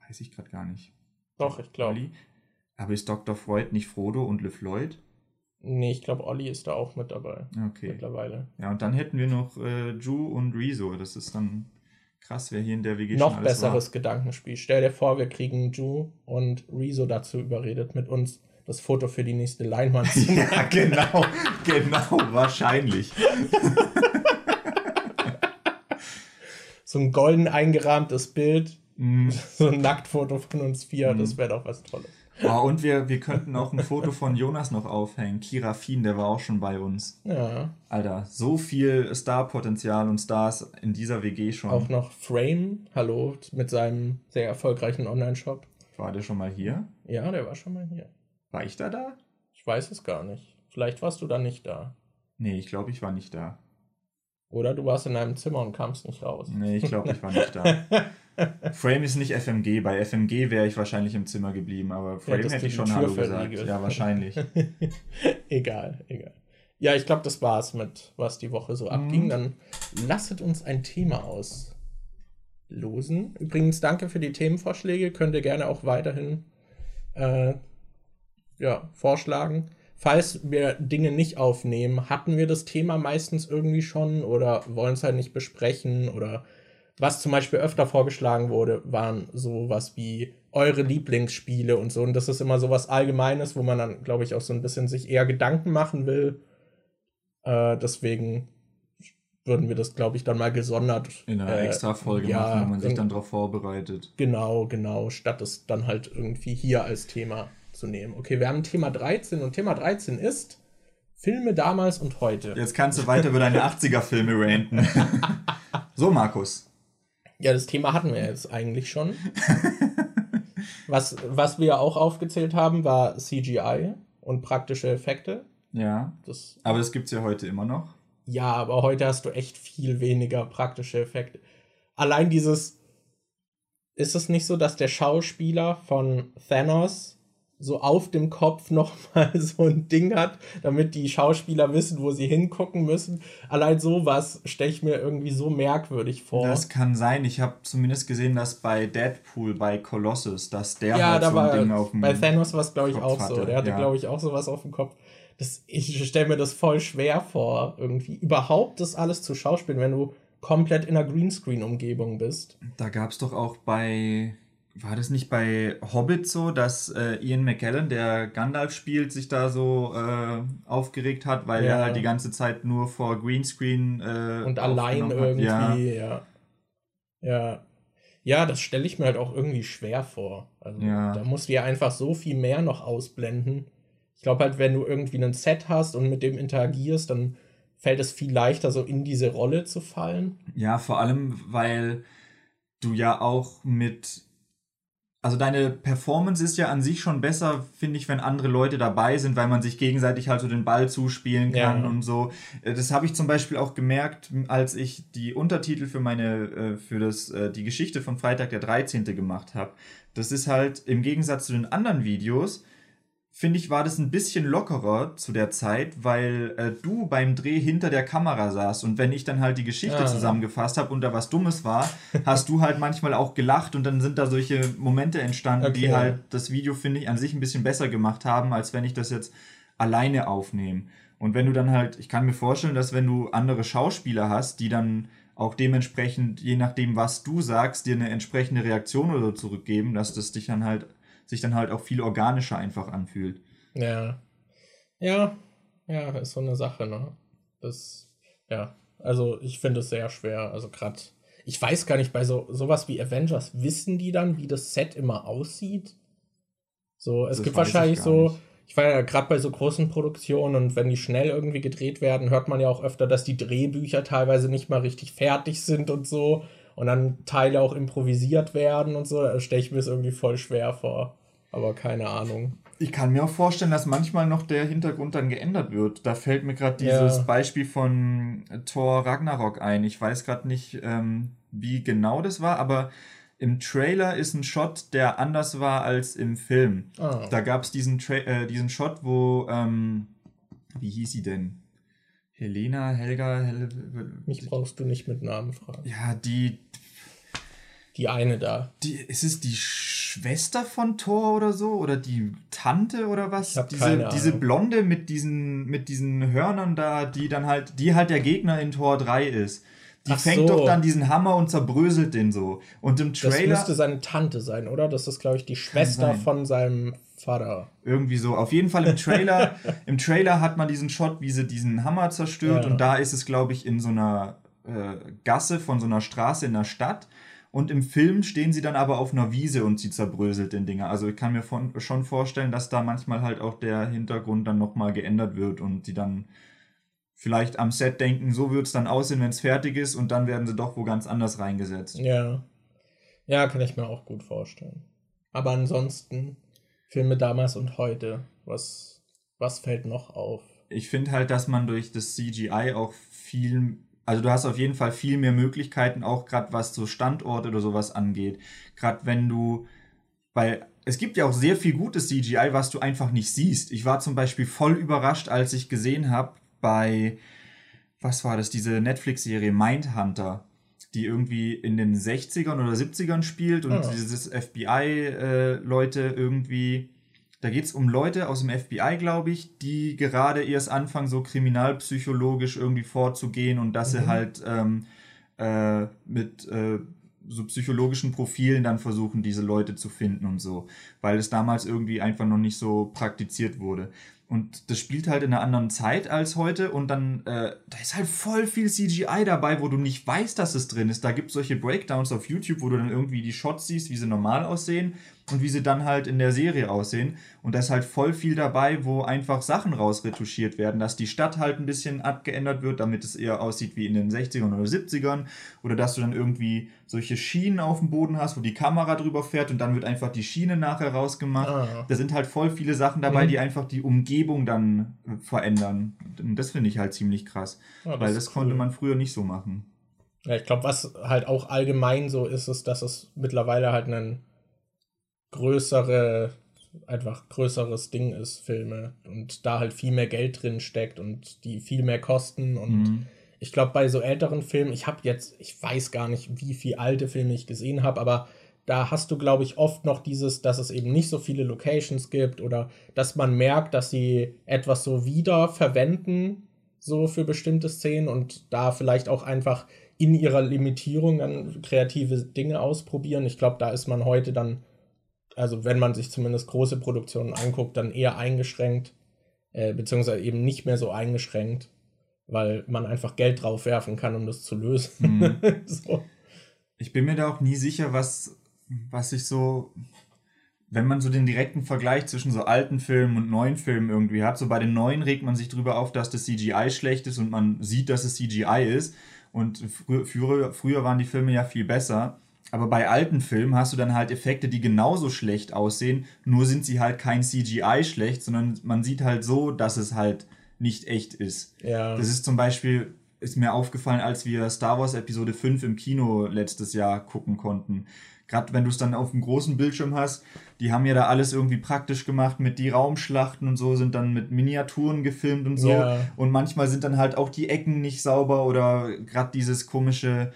Weiß ich gerade gar nicht. Doch, ich glaube. Aber ist Dr. Freud nicht Frodo und LeFloid? Nee, ich glaube, Olli ist da auch mit dabei. Okay. Mittlerweile. Ja, und dann hätten wir noch äh, Ju und Rezo. Das ist dann krass, wer hier in der WG Noch besseres Gedankenspiel. Stell dir vor, wir kriegen Ju und Rezo dazu überredet, mit uns das Foto für die nächste Leinwand zu war. machen. Ja, genau, genau, wahrscheinlich. So ein golden eingerahmtes Bild, Mm. so ein Nacktfoto von uns vier, Mhm. das wäre doch was Tolles. Oh, und wir, wir könnten auch ein Foto von Jonas noch aufhängen. Kira Fien, der war auch schon bei uns. Ja. Alter, so viel Starpotenzial und Stars in dieser WG schon. Auch noch Frame, hallo, mit seinem sehr erfolgreichen Online-Shop. War der schon mal hier? Ja, der war schon mal hier. War ich da da? Ich weiß es gar nicht. Vielleicht warst du da nicht da. Nee, ich glaube, ich war nicht da. Oder du warst in einem Zimmer und kamst nicht raus. Nee, ich glaube, ich war nicht da. Frame ist nicht FMG. Bei FMG wäre ich wahrscheinlich im Zimmer geblieben, aber Frame hätte ich schon Hallo gesagt. Ja, wahrscheinlich. egal, egal. Ja, ich glaube, das war's mit, was die Woche so abging. Mhm. Dann lasset uns ein Thema auslosen. Übrigens, danke für die Themenvorschläge. Könnt ihr gerne auch weiterhin äh, ja, vorschlagen. Falls wir Dinge nicht aufnehmen, hatten wir das Thema meistens irgendwie schon oder wollen es halt nicht besprechen oder was zum Beispiel öfter vorgeschlagen wurde, waren sowas wie eure Lieblingsspiele und so. Und das ist immer so was Allgemeines, wo man dann, glaube ich, auch so ein bisschen sich eher Gedanken machen will. Äh, deswegen würden wir das, glaube ich, dann mal gesondert. In einer äh, extra Folge ja, machen, wo man sich dann darauf vorbereitet. Genau, genau, statt es dann halt irgendwie hier als Thema zu nehmen. Okay, wir haben Thema 13 und Thema 13 ist Filme damals und heute. Jetzt kannst du weiter über deine 80er-Filme ranten. so, Markus. Ja, das Thema hatten wir jetzt eigentlich schon. was, was wir auch aufgezählt haben, war CGI und praktische Effekte. Ja. Das, aber das gibt es ja heute immer noch. Ja, aber heute hast du echt viel weniger praktische Effekte. Allein dieses. Ist es nicht so, dass der Schauspieler von Thanos so auf dem Kopf nochmal so ein Ding hat, damit die Schauspieler wissen, wo sie hingucken müssen. Allein sowas stelle ich mir irgendwie so merkwürdig vor. Das kann sein. Ich habe zumindest gesehen, dass bei Deadpool, bei Colossus, dass der ja, halt so ein Ding auf dem Bei Thanos war es, glaube ich, Kopf auch hatte. so. Der hatte, ja. glaube ich, auch sowas auf dem Kopf. Das, ich stelle mir das voll schwer vor, irgendwie überhaupt das alles zu schauspielen, wenn du komplett in einer Greenscreen-Umgebung bist. Da gab es doch auch bei war das nicht bei Hobbit so, dass äh, Ian McKellen, der Gandalf spielt, sich da so äh, aufgeregt hat, weil ja. er halt die ganze Zeit nur vor Greenscreen äh, und allein irgendwie, ja. ja. Ja, ja das stelle ich mir halt auch irgendwie schwer vor. Also ja. da musst du ja einfach so viel mehr noch ausblenden. Ich glaube halt, wenn du irgendwie ein Set hast und mit dem interagierst, dann fällt es viel leichter, so in diese Rolle zu fallen. Ja, vor allem, weil du ja auch mit also deine Performance ist ja an sich schon besser, finde ich, wenn andere Leute dabei sind, weil man sich gegenseitig halt so den Ball zuspielen kann ja. und so. Äh, das habe ich zum Beispiel auch gemerkt, als ich die Untertitel für meine, äh, für das, äh, die Geschichte von Freitag der 13. gemacht habe. Das ist halt im Gegensatz zu den anderen Videos, finde ich, war das ein bisschen lockerer zu der Zeit, weil äh, du beim Dreh hinter der Kamera saßt und wenn ich dann halt die Geschichte ja. zusammengefasst habe und da was Dummes war, hast du halt manchmal auch gelacht und dann sind da solche Momente entstanden, okay. die halt das Video, finde ich, an sich ein bisschen besser gemacht haben, als wenn ich das jetzt alleine aufnehme. Und wenn du dann halt, ich kann mir vorstellen, dass wenn du andere Schauspieler hast, die dann auch dementsprechend, je nachdem, was du sagst, dir eine entsprechende Reaktion oder so zurückgeben, dass das dich dann halt sich dann halt auch viel organischer einfach anfühlt. Ja. Ja, ja, ist so eine Sache, ne? Das, ja, also ich finde es sehr schwer. Also gerade, ich weiß gar nicht, bei so sowas wie Avengers, wissen die dann, wie das Set immer aussieht? So, es das gibt wahrscheinlich ich so, ich war ja gerade bei so großen Produktionen und wenn die schnell irgendwie gedreht werden, hört man ja auch öfter, dass die Drehbücher teilweise nicht mal richtig fertig sind und so und dann Teile auch improvisiert werden und so. Da stelle ich mir das irgendwie voll schwer vor. Aber keine Ahnung. Ich kann mir auch vorstellen, dass manchmal noch der Hintergrund dann geändert wird. Da fällt mir gerade dieses ja. Beispiel von Thor Ragnarok ein. Ich weiß gerade nicht, ähm, wie genau das war, aber im Trailer ist ein Shot, der anders war als im Film. Oh. Da gab es diesen, äh, diesen Shot, wo, ähm, wie hieß sie denn? Helena, Helga, Hel Mich brauchst du nicht mit Namen fragen. Ja, die. Die eine da. Die, ist es die Schwester von Thor oder so? Oder die Tante oder was? Ich hab diese, keine diese Blonde mit diesen, mit diesen Hörnern da, die dann halt, die halt der Gegner in Tor 3 ist. Die Ach fängt so. doch dann diesen Hammer und zerbröselt den so. Und im Trailer. Das müsste seine Tante sein, oder? Das ist, glaube ich, die Schwester von seinem Vater. Irgendwie so. Auf jeden Fall im Trailer. Im Trailer hat man diesen Shot, wie sie diesen Hammer zerstört. Ja. Und da ist es, glaube ich, in so einer äh, Gasse von so einer Straße in der Stadt. Und im Film stehen sie dann aber auf einer Wiese und sie zerbröselt den Dinger. Also ich kann mir von, schon vorstellen, dass da manchmal halt auch der Hintergrund dann nochmal geändert wird und sie dann vielleicht am Set denken, so wird es dann aussehen, wenn es fertig ist und dann werden sie doch wo ganz anders reingesetzt. Ja. Ja, kann ich mir auch gut vorstellen. Aber ansonsten, Filme damals und heute, was, was fällt noch auf? Ich finde halt, dass man durch das CGI auch viel Also du hast auf jeden Fall viel mehr Möglichkeiten, auch gerade was so Standorte oder sowas angeht. Gerade wenn du, weil es gibt ja auch sehr viel gutes CGI, was du einfach nicht siehst. Ich war zum Beispiel voll überrascht, als ich gesehen habe bei, was war das, diese Netflix-Serie Mindhunter, die irgendwie in den 60ern oder 70ern spielt und oh. dieses FBI-Leute äh, irgendwie da geht es um Leute aus dem FBI, glaube ich, die gerade erst anfangen, so kriminalpsychologisch irgendwie vorzugehen und dass mhm. sie halt ähm, äh, mit äh, so psychologischen Profilen dann versuchen, diese Leute zu finden und so, weil es damals irgendwie einfach noch nicht so praktiziert wurde. Und das spielt halt in einer anderen Zeit als heute und dann, äh, da ist halt voll viel CGI dabei, wo du nicht weißt, dass es drin ist. Da gibt es solche Breakdowns auf YouTube, wo du dann irgendwie die Shots siehst, wie sie normal aussehen und wie sie dann halt in der Serie aussehen. Und da ist halt voll viel dabei, wo einfach Sachen rausretuschiert werden, dass die Stadt halt ein bisschen abgeändert wird, damit es eher aussieht wie in den 60ern oder 70ern. Oder dass du dann irgendwie solche Schienen auf dem Boden hast, wo die Kamera drüber fährt und dann wird einfach die Schiene nachher rausgemacht. Ah. Da sind halt voll viele Sachen dabei, mhm. die einfach die Umgebung dann äh, verändern. Und das finde ich halt ziemlich krass. Ja, das weil das cool. konnte man früher nicht so machen. Ja, ich glaube, was halt auch allgemein so ist, ist, dass es mittlerweile halt einen größere, einfach größeres Ding ist, Filme. Und da halt viel mehr Geld drin steckt und die viel mehr kosten. Und mhm. ich glaube, bei so älteren Filmen, ich habe jetzt, ich weiß gar nicht, wie viele alte Filme ich gesehen habe, aber da hast du, glaube ich, oft noch dieses, dass es eben nicht so viele Locations gibt oder dass man merkt, dass sie etwas so wieder verwenden, so für bestimmte Szenen und da vielleicht auch einfach in ihrer Limitierung dann kreative Dinge ausprobieren. Ich glaube, da ist man heute dann also wenn man sich zumindest große Produktionen anguckt, dann eher eingeschränkt, äh, beziehungsweise eben nicht mehr so eingeschränkt, weil man einfach Geld drauf werfen kann, um das zu lösen. Mhm. so. Ich bin mir da auch nie sicher, was, was ich so, wenn man so den direkten Vergleich zwischen so alten Filmen und neuen Filmen irgendwie hat, so bei den neuen regt man sich drüber auf, dass das CGI schlecht ist und man sieht, dass es CGI ist. Und früher, früher waren die Filme ja viel besser. Aber bei alten Filmen hast du dann halt Effekte, die genauso schlecht aussehen, nur sind sie halt kein CGI schlecht, sondern man sieht halt so, dass es halt nicht echt ist. Ja. Das ist zum Beispiel, ist mir aufgefallen, als wir Star Wars Episode 5 im Kino letztes Jahr gucken konnten. Gerade wenn du es dann auf dem großen Bildschirm hast, die haben ja da alles irgendwie praktisch gemacht mit die Raumschlachten und so, sind dann mit Miniaturen gefilmt und so. Ja. Und manchmal sind dann halt auch die Ecken nicht sauber oder gerade dieses komische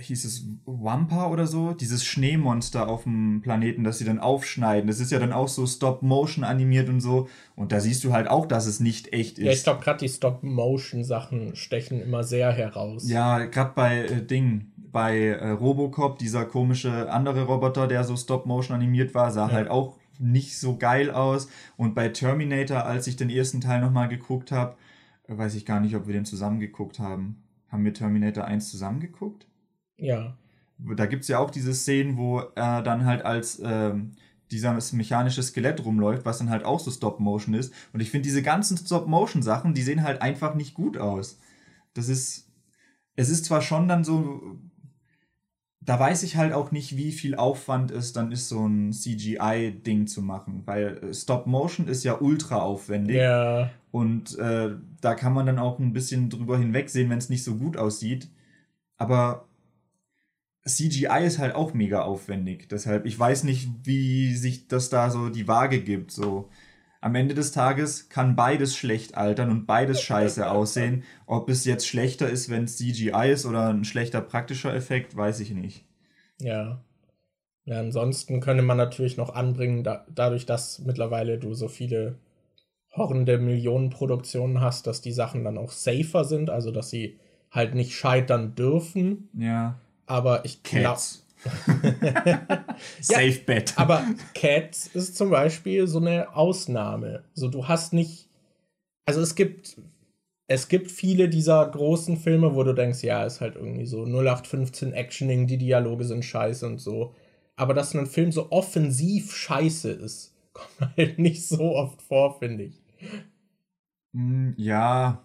hieß es Wampa oder so, dieses Schneemonster auf dem Planeten, das sie dann aufschneiden. Das ist ja dann auch so Stop-Motion animiert und so. Und da siehst du halt auch, dass es nicht echt ist. Ja, ich glaube, gerade die Stop-Motion-Sachen stechen immer sehr heraus. Ja, gerade bei äh, Ding, bei äh, Robocop, dieser komische andere Roboter, der so Stop-Motion animiert war, sah ja. halt auch nicht so geil aus. Und bei Terminator, als ich den ersten Teil nochmal geguckt habe, weiß ich gar nicht, ob wir den zusammen geguckt haben. Haben wir Terminator 1 zusammen geguckt? Ja. Da gibt es ja auch diese Szenen, wo er dann halt als ähm, dieses mechanische Skelett rumläuft, was dann halt auch so Stop-Motion ist. Und ich finde, diese ganzen Stop-Motion-Sachen, die sehen halt einfach nicht gut aus. Das ist. Es ist zwar schon dann so. Da weiß ich halt auch nicht, wie viel Aufwand es dann ist, so ein CGI-Ding zu machen. Weil äh, Stop-Motion ist ja ultra aufwendig. Ja. Und äh, da kann man dann auch ein bisschen drüber hinwegsehen, wenn es nicht so gut aussieht. Aber CGI ist halt auch mega aufwendig. Deshalb, ich weiß nicht, wie sich das da so die Waage gibt. So, am Ende des Tages kann beides schlecht altern und beides scheiße aussehen. Ob es jetzt schlechter ist, wenn es CGI ist oder ein schlechter praktischer Effekt, weiß ich nicht. Ja. Ja, ansonsten könnte man natürlich noch anbringen, da, dadurch, dass mittlerweile du so viele horrende Millionenproduktionen hast, dass die Sachen dann auch safer sind, also dass sie halt nicht scheitern dürfen. Ja. Aber ich glaube. Safe ja, Bet. Aber Cats ist zum Beispiel so eine Ausnahme. So, du hast nicht. Also es gibt. Es gibt viele dieser großen Filme, wo du denkst, ja, ist halt irgendwie so 0815 Actioning, die Dialoge sind scheiße und so. Aber dass ein Film so offensiv scheiße ist, kommt halt nicht so oft vor, finde ich. Hm, ja.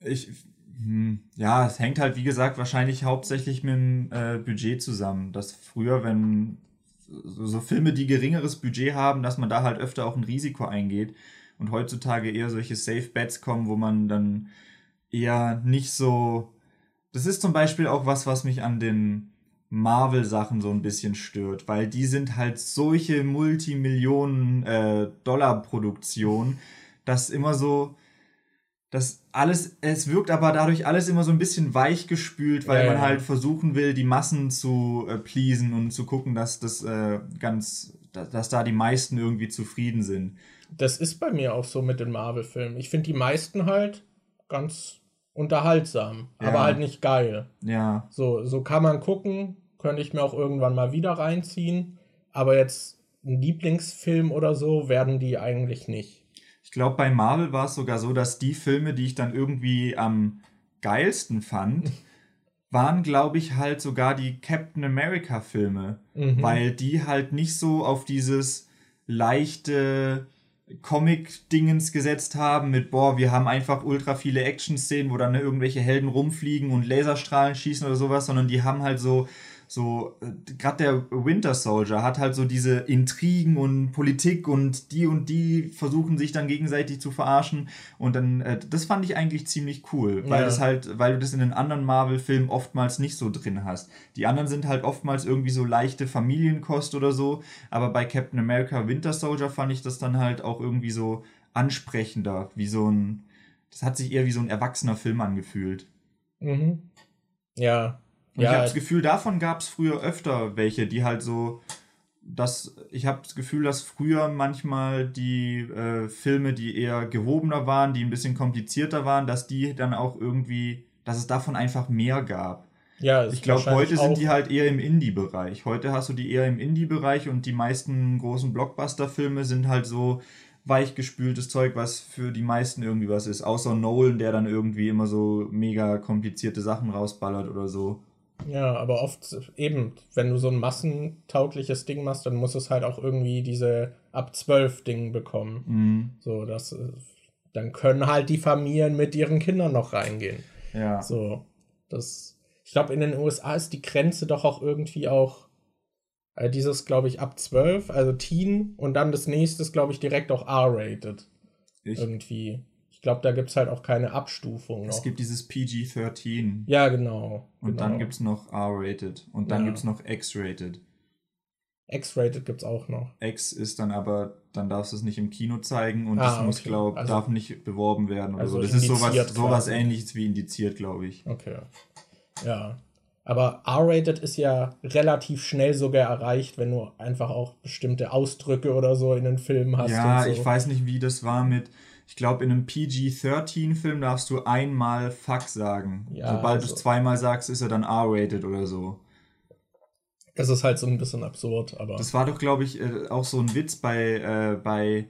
Ich ja, es hängt halt, wie gesagt, wahrscheinlich hauptsächlich mit dem äh, Budget zusammen. Dass früher, wenn so, so, Filme, die geringeres Budget haben, dass man da halt öfter auch ein Risiko eingeht. Und heutzutage eher solche Safe Bets kommen, wo man dann eher nicht so. Das ist zum Beispiel auch was, was mich an den Marvel-Sachen so ein bisschen stört, weil die sind halt solche Multimillionen-Dollar-Produktionen, äh, dass immer so, dass alles, es wirkt aber dadurch alles immer so ein bisschen weichgespült, weil ja, man halt versuchen will, die Massen zu äh, pleasen und zu gucken, dass das äh, ganz, dass, dass da die meisten irgendwie zufrieden sind. Das ist bei mir auch so mit den Marvel-Filmen. Ich finde die meisten halt ganz unterhaltsam, ja. aber halt nicht geil. Ja. So, so kann man gucken, könnte ich mir auch irgendwann mal wieder reinziehen, aber jetzt ein Lieblingsfilm oder so werden die eigentlich nicht. Ich glaube, bei Marvel war es sogar so, dass die Filme, die ich dann irgendwie am geilsten fand, waren, glaube ich, halt sogar die Captain America-Filme, mhm. weil die halt nicht so auf dieses leichte Comic-Dingens gesetzt haben mit, boah, wir haben einfach ultra viele Action-Szenen, wo dann irgendwelche Helden rumfliegen und Laserstrahlen schießen oder sowas, sondern die haben halt so so, äh, gerade der Winter Soldier hat halt so diese Intrigen und Politik und die und die versuchen sich dann gegenseitig zu verarschen. Und dann, äh, das fand ich eigentlich ziemlich cool, weil ja. das halt, weil du das in den anderen Marvel-Filmen oftmals nicht so drin hast. Die anderen sind halt oftmals irgendwie so leichte Familienkost oder so, aber bei Captain America Winter Soldier fand ich das dann halt auch irgendwie so ansprechender, wie so ein, das hat sich eher wie so ein erwachsener Film angefühlt. Mhm. Ja, und ja, ich habe das Gefühl, davon gab es früher öfter welche, die halt so, dass ich habe das Gefühl, dass früher manchmal die äh, Filme, die eher gehobener waren, die ein bisschen komplizierter waren, dass die dann auch irgendwie, dass es davon einfach mehr gab. Ja, ich glaube, heute sind die halt eher im Indie-Bereich. Heute hast du die eher im Indie-Bereich und die meisten großen Blockbuster-Filme sind halt so weichgespültes Zeug, was für die meisten irgendwie was ist. Außer Nolan, der dann irgendwie immer so mega komplizierte Sachen rausballert oder so. Ja, aber oft eben, wenn du so ein massentaugliches Ding machst, dann muss es halt auch irgendwie diese ab 12 Ding bekommen. Mhm. So, das, dann können halt die Familien mit ihren Kindern noch reingehen. Ja. So, das, ich glaube, in den USA ist die Grenze doch auch irgendwie auch äh, dieses, glaube ich, ab 12, also Teen und dann das nächste glaube ich, direkt auch R-rated. Irgendwie. Ich glaube, da gibt es halt auch keine Abstufung. Noch. Es gibt dieses PG-13. Ja, genau. Und genau. dann gibt es noch R-rated. Und dann ja. gibt es noch X-rated. X-rated gibt es auch noch. X ist dann aber, dann darfst du es nicht im Kino zeigen und ah, das muss, okay. glaube also, darf nicht beworben werden oder also so. Das ist sowas, sowas ähnliches wie indiziert, glaube ich. Okay. Ja. Aber R-rated ist ja relativ schnell sogar erreicht, wenn du einfach auch bestimmte Ausdrücke oder so in den Filmen hast. Ja, so. ich weiß nicht, wie das war mit ich glaube, in einem PG-13-Film darfst du einmal Fuck sagen. Ja, Sobald also. du es zweimal sagst, ist er dann R-rated oder so. Es ist halt so ein bisschen absurd, aber. Das war doch, glaube ich, äh, auch so ein Witz bei, äh, bei,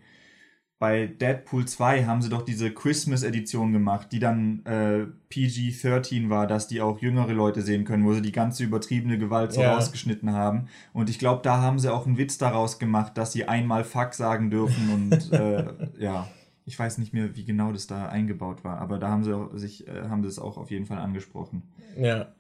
bei Deadpool 2 haben sie doch diese Christmas-Edition gemacht, die dann äh, PG-13 war, dass die auch jüngere Leute sehen können, wo sie die ganze übertriebene Gewalt so ja. rausgeschnitten haben. Und ich glaube, da haben sie auch einen Witz daraus gemacht, dass sie einmal Fuck sagen dürfen und äh, ja ich weiß nicht mehr, wie genau das da eingebaut war, aber da haben sie sich, äh, haben sie es auch auf jeden Fall angesprochen. Ja.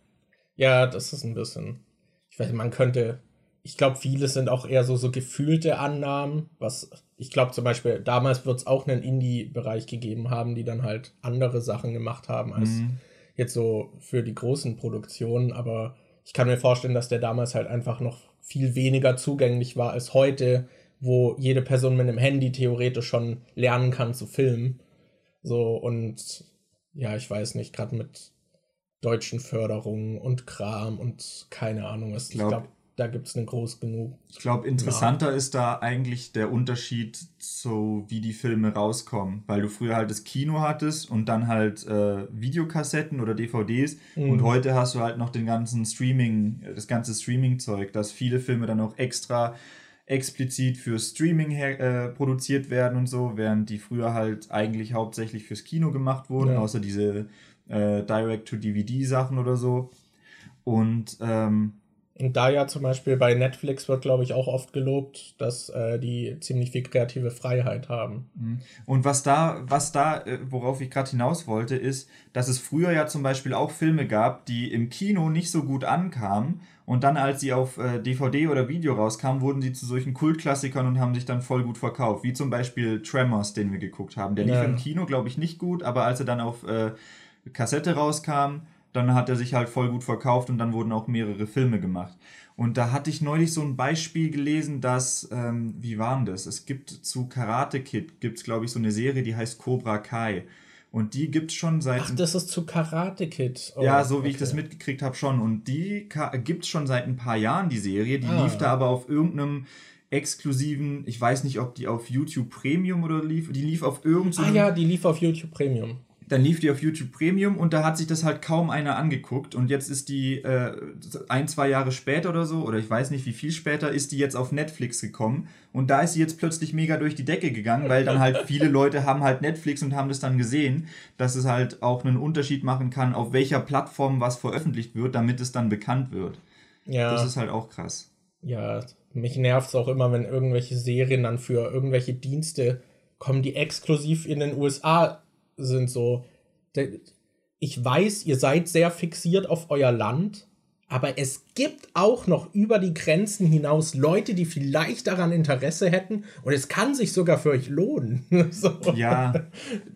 Ja, das ist ein bisschen. Ich weiß, man könnte. Ich glaube, viele sind auch eher so, so gefühlte Annahmen, was ich glaube zum Beispiel, damals wird es auch einen Indie-Bereich gegeben haben, die dann halt andere Sachen gemacht haben als mhm. jetzt so für die großen Produktionen, aber ich kann mir vorstellen, dass der damals halt einfach noch viel weniger zugänglich war als heute, wo jede Person mit einem Handy theoretisch schon lernen kann zu filmen. So und ja, ich weiß nicht, gerade mit deutschen Förderungen und Kram und keine Ahnung was. Ich glaube, glaub, da gibt es einen groß genug. Ich glaube, interessanter ja. ist da eigentlich der Unterschied, so wie die Filme rauskommen. Weil du früher halt das Kino hattest und dann halt äh, Videokassetten oder DVDs mhm. und heute hast du halt noch den ganzen Streaming, das ganze Streaming-Zeug, dass viele Filme dann auch extra explizit für Streaming äh, produziert werden und so, während die früher halt eigentlich hauptsächlich fürs Kino gemacht wurden, ja. außer diese äh, Direct-to-DVD-Sachen oder so. Und ähm, und da ja zum Beispiel bei Netflix wird, glaube ich, auch oft gelobt, dass äh, die ziemlich viel kreative Freiheit haben. Mhm. Und was da, was da, äh, worauf ich gerade hinaus wollte, ist, dass es früher ja zum Beispiel auch Filme gab, die im Kino nicht so gut ankamen. Und dann, als sie auf äh, DVD oder Video rauskamen, wurden sie zu solchen Kultklassikern und haben sich dann voll gut verkauft. Wie zum Beispiel Tremors, den wir geguckt haben. Der lief ja. im Kino, glaube ich, nicht gut, aber als er dann auf äh, Kassette rauskam, dann hat er sich halt voll gut verkauft und dann wurden auch mehrere Filme gemacht. Und da hatte ich neulich so ein Beispiel gelesen, dass, ähm, wie war denn das? Es gibt zu Karate Kid, gibt es glaube ich so eine Serie, die heißt Cobra Kai. Und die gibt es schon seit. Ach, das ist zu Karate Kid. Oh, ja, so wie okay. ich das mitgekriegt habe, schon. Und die gibt es schon seit ein paar Jahren, die Serie. Die ah. lief da aber auf irgendeinem exklusiven, ich weiß nicht, ob die auf YouTube Premium oder lief. Die lief auf irgendeinem. Ah ja, die lief auf YouTube Premium. Dann lief die auf YouTube Premium und da hat sich das halt kaum einer angeguckt. Und jetzt ist die äh, ein, zwei Jahre später oder so, oder ich weiß nicht wie viel später, ist die jetzt auf Netflix gekommen. Und da ist sie jetzt plötzlich mega durch die Decke gegangen, weil dann halt viele Leute haben halt Netflix und haben das dann gesehen, dass es halt auch einen Unterschied machen kann, auf welcher Plattform was veröffentlicht wird, damit es dann bekannt wird. Ja. Das ist halt auch krass. Ja, mich nervt es auch immer, wenn irgendwelche Serien dann für irgendwelche Dienste kommen, die exklusiv in den USA sind so, ich weiß, ihr seid sehr fixiert auf euer Land, aber es gibt auch noch über die Grenzen hinaus Leute, die vielleicht daran Interesse hätten und es kann sich sogar für euch lohnen. so. Ja,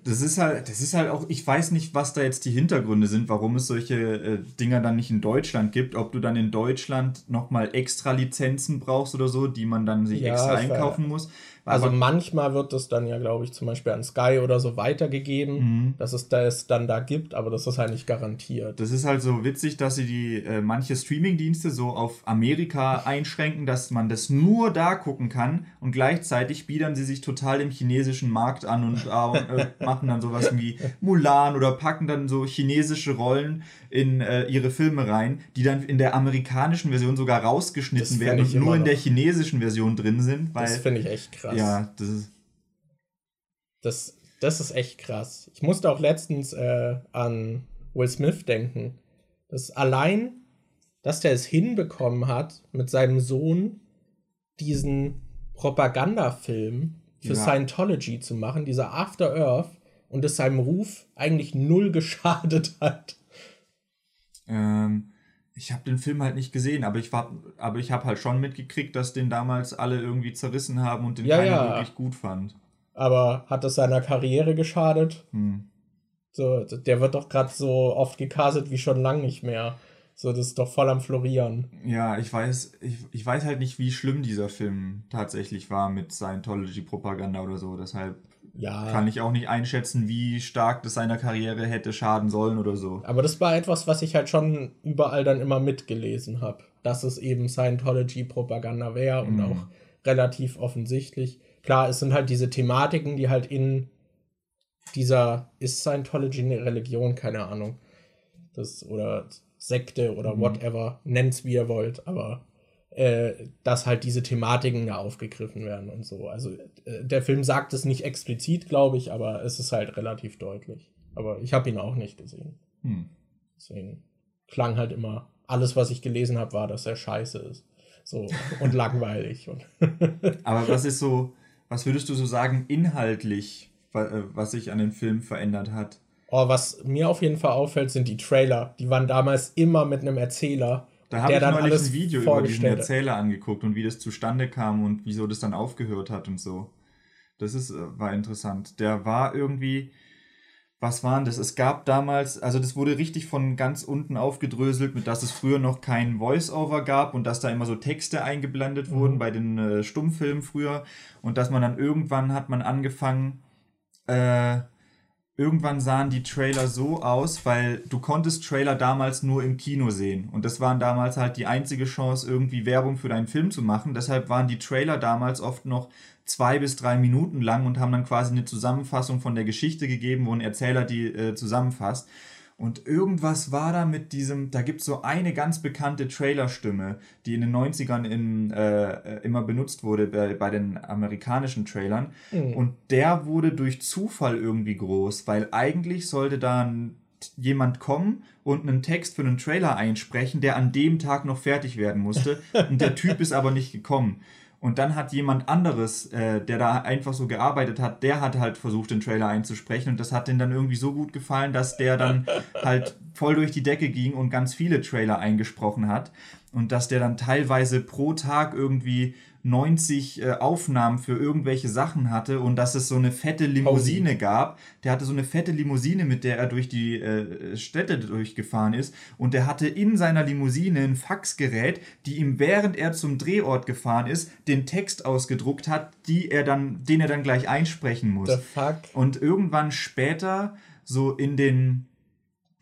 das ist halt, das ist halt auch, ich weiß nicht, was da jetzt die Hintergründe sind, warum es solche äh, Dinger dann nicht in Deutschland gibt, ob du dann in Deutschland nochmal extra Lizenzen brauchst oder so, die man dann sich ja, extra einkaufen muss. Also manchmal wird es dann ja, glaube ich, zum Beispiel an Sky oder so weitergegeben, mhm. dass es das dann da gibt, aber das ist halt nicht garantiert. Das ist halt so witzig, dass sie die äh, manche Streaming-Dienste so auf Amerika einschränken, dass man das nur da gucken kann und gleichzeitig biedern sie sich total im chinesischen Markt an und äh, machen dann sowas wie Mulan oder packen dann so chinesische Rollen in äh, ihre Filme rein, die dann in der amerikanischen Version sogar rausgeschnitten werden und nur in der chinesischen Version drin sind. das finde ich echt krass. Ja, das ist. Das, das ist echt krass. Ich musste auch letztens äh, an Will Smith denken. Das allein, dass der es hinbekommen hat, mit seinem Sohn diesen Propagandafilm für ja. Scientology zu machen, dieser After Earth, und es seinem Ruf eigentlich null geschadet hat. Ähm, ich habe den Film halt nicht gesehen, aber ich war, aber ich habe halt schon mitgekriegt, dass den damals alle irgendwie zerrissen haben und den ja, keiner ja. wirklich gut fand. Aber hat das seiner Karriere geschadet? Hm. So, der wird doch gerade so oft gecastet wie schon lang nicht mehr. So, das ist doch voll am Florieren. Ja, ich weiß, ich, ich weiß halt nicht, wie schlimm dieser Film tatsächlich war mit Scientology-Propaganda oder so. Deshalb ja. kann ich auch nicht einschätzen, wie stark das seiner Karriere hätte schaden sollen oder so. Aber das war etwas, was ich halt schon überall dann immer mitgelesen habe, dass es eben Scientology-Propaganda wäre und mhm. auch relativ offensichtlich. Klar, es sind halt diese Thematiken, die halt in dieser, ist Scientology eine Religion? Keine Ahnung. Das, oder Sekte oder mhm. whatever, nennt's wie ihr wollt, aber äh, dass halt diese Thematiken da aufgegriffen werden und so. Also äh, der Film sagt es nicht explizit, glaube ich, aber es ist halt relativ deutlich. Aber ich habe ihn auch nicht gesehen. Hm. Deswegen klang halt immer, alles, was ich gelesen habe, war, dass er scheiße ist. So und langweilig. Und aber was ist so, was würdest du so sagen, inhaltlich, äh, was sich an dem Film verändert hat? Oh, was mir auf jeden Fall auffällt, sind die Trailer. Die waren damals immer mit einem Erzähler da habe ich neulich ein Video über diesen Erzähler angeguckt und wie das zustande kam und wieso das dann aufgehört hat und so. Das ist, äh, war interessant. Der war irgendwie, was waren das? Es gab damals, also das wurde richtig von ganz unten aufgedröselt, mit dass es früher noch kein Voice-Over gab und dass da immer so Texte eingeblendet mhm. wurden bei den äh, Stummfilmen früher und dass man dann irgendwann hat man angefangen, äh, irgendwann sahen die Trailer so aus, weil du konntest Trailer damals nur im Kino sehen. Und das waren damals halt die einzige Chance, irgendwie Werbung für deinen Film zu machen. Deshalb waren die Trailer damals oft noch zwei bis drei Minuten lang und haben dann quasi eine Zusammenfassung von der Geschichte gegeben, wo ein Erzähler die äh, zusammenfasst. Und irgendwas war da mit diesem, da gibt es so eine ganz bekannte Trailerstimme, die in den 90ern in, äh, immer benutzt wurde bei, bei den amerikanischen Trailern. Mhm. Und der wurde durch Zufall irgendwie groß, weil eigentlich sollte da jemand kommen und einen Text für einen Trailer einsprechen, der an dem Tag noch fertig werden musste. und der Typ ist aber nicht gekommen. Und dann hat jemand anderes, äh, der da einfach so gearbeitet hat, der hat halt versucht, den Trailer einzusprechen. Und das hat den dann irgendwie so gut gefallen, dass der dann halt voll durch die Decke ging und ganz viele Trailer eingesprochen hat. und dass der dann teilweise pro Tag irgendwie 90 äh, Aufnahmen für irgendwelche Sachen hatte und dass es so eine fette Limousine oh. gab. Der hatte so eine fette Limousine, mit der er durch die äh, Städte durchgefahren ist und der hatte in seiner Limousine ein Faxgerät, die ihm während er zum Drehort gefahren ist, den Text ausgedruckt hat, die er dann, den er dann gleich einsprechen muss. The fuck? Und irgendwann später, so in den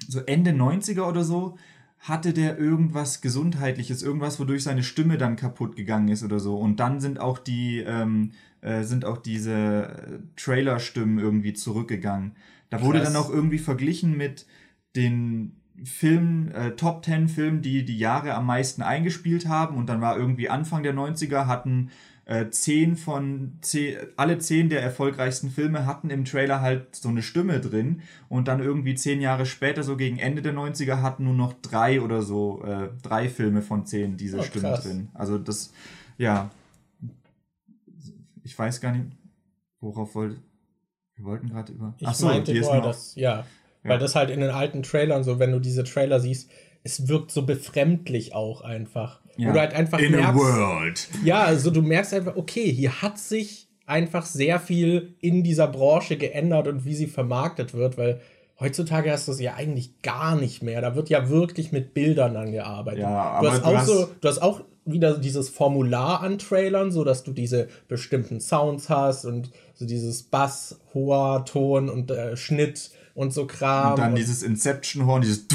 so Ende 90er oder so, hatte der irgendwas Gesundheitliches, irgendwas, wodurch seine Stimme dann kaputt gegangen ist oder so. Und dann sind auch die, ähm, äh, sind auch diese äh, Trailer-Stimmen irgendwie zurückgegangen. Da Krass. wurde dann auch irgendwie verglichen mit den Filmen, äh, Top Ten Filmen, die die Jahre am meisten eingespielt haben. Und dann war irgendwie Anfang der 90er hatten äh, zehn von zehn, alle zehn der erfolgreichsten Filme hatten im Trailer halt so eine Stimme drin und dann irgendwie zehn Jahre später, so gegen Ende der 90er, hatten nur noch drei oder so, äh, drei Filme von zehn diese oh, Stimme krass. drin. Also das, ja, ich weiß gar nicht, worauf wollte, wir wollten gerade über. Ich Achso, meinte nur, das, ja, ja, weil das halt in den alten Trailern so, wenn du diese Trailer siehst, es wirkt so befremdlich auch einfach. Ja. Du halt einfach In merkst, a world. Ja, also du merkst einfach, okay, hier hat sich einfach sehr viel in dieser Branche geändert und wie sie vermarktet wird, weil heutzutage hast du es ja eigentlich gar nicht mehr. Da wird ja wirklich mit Bildern angearbeitet. Ja, du hast auch hast so, du hast auch wieder dieses Formular an Trailern, so dass du diese bestimmten Sounds hast und so dieses Bass, hoher Ton und äh, Schnitt und so Kram. Und dann und dieses Inception-Horn, dieses.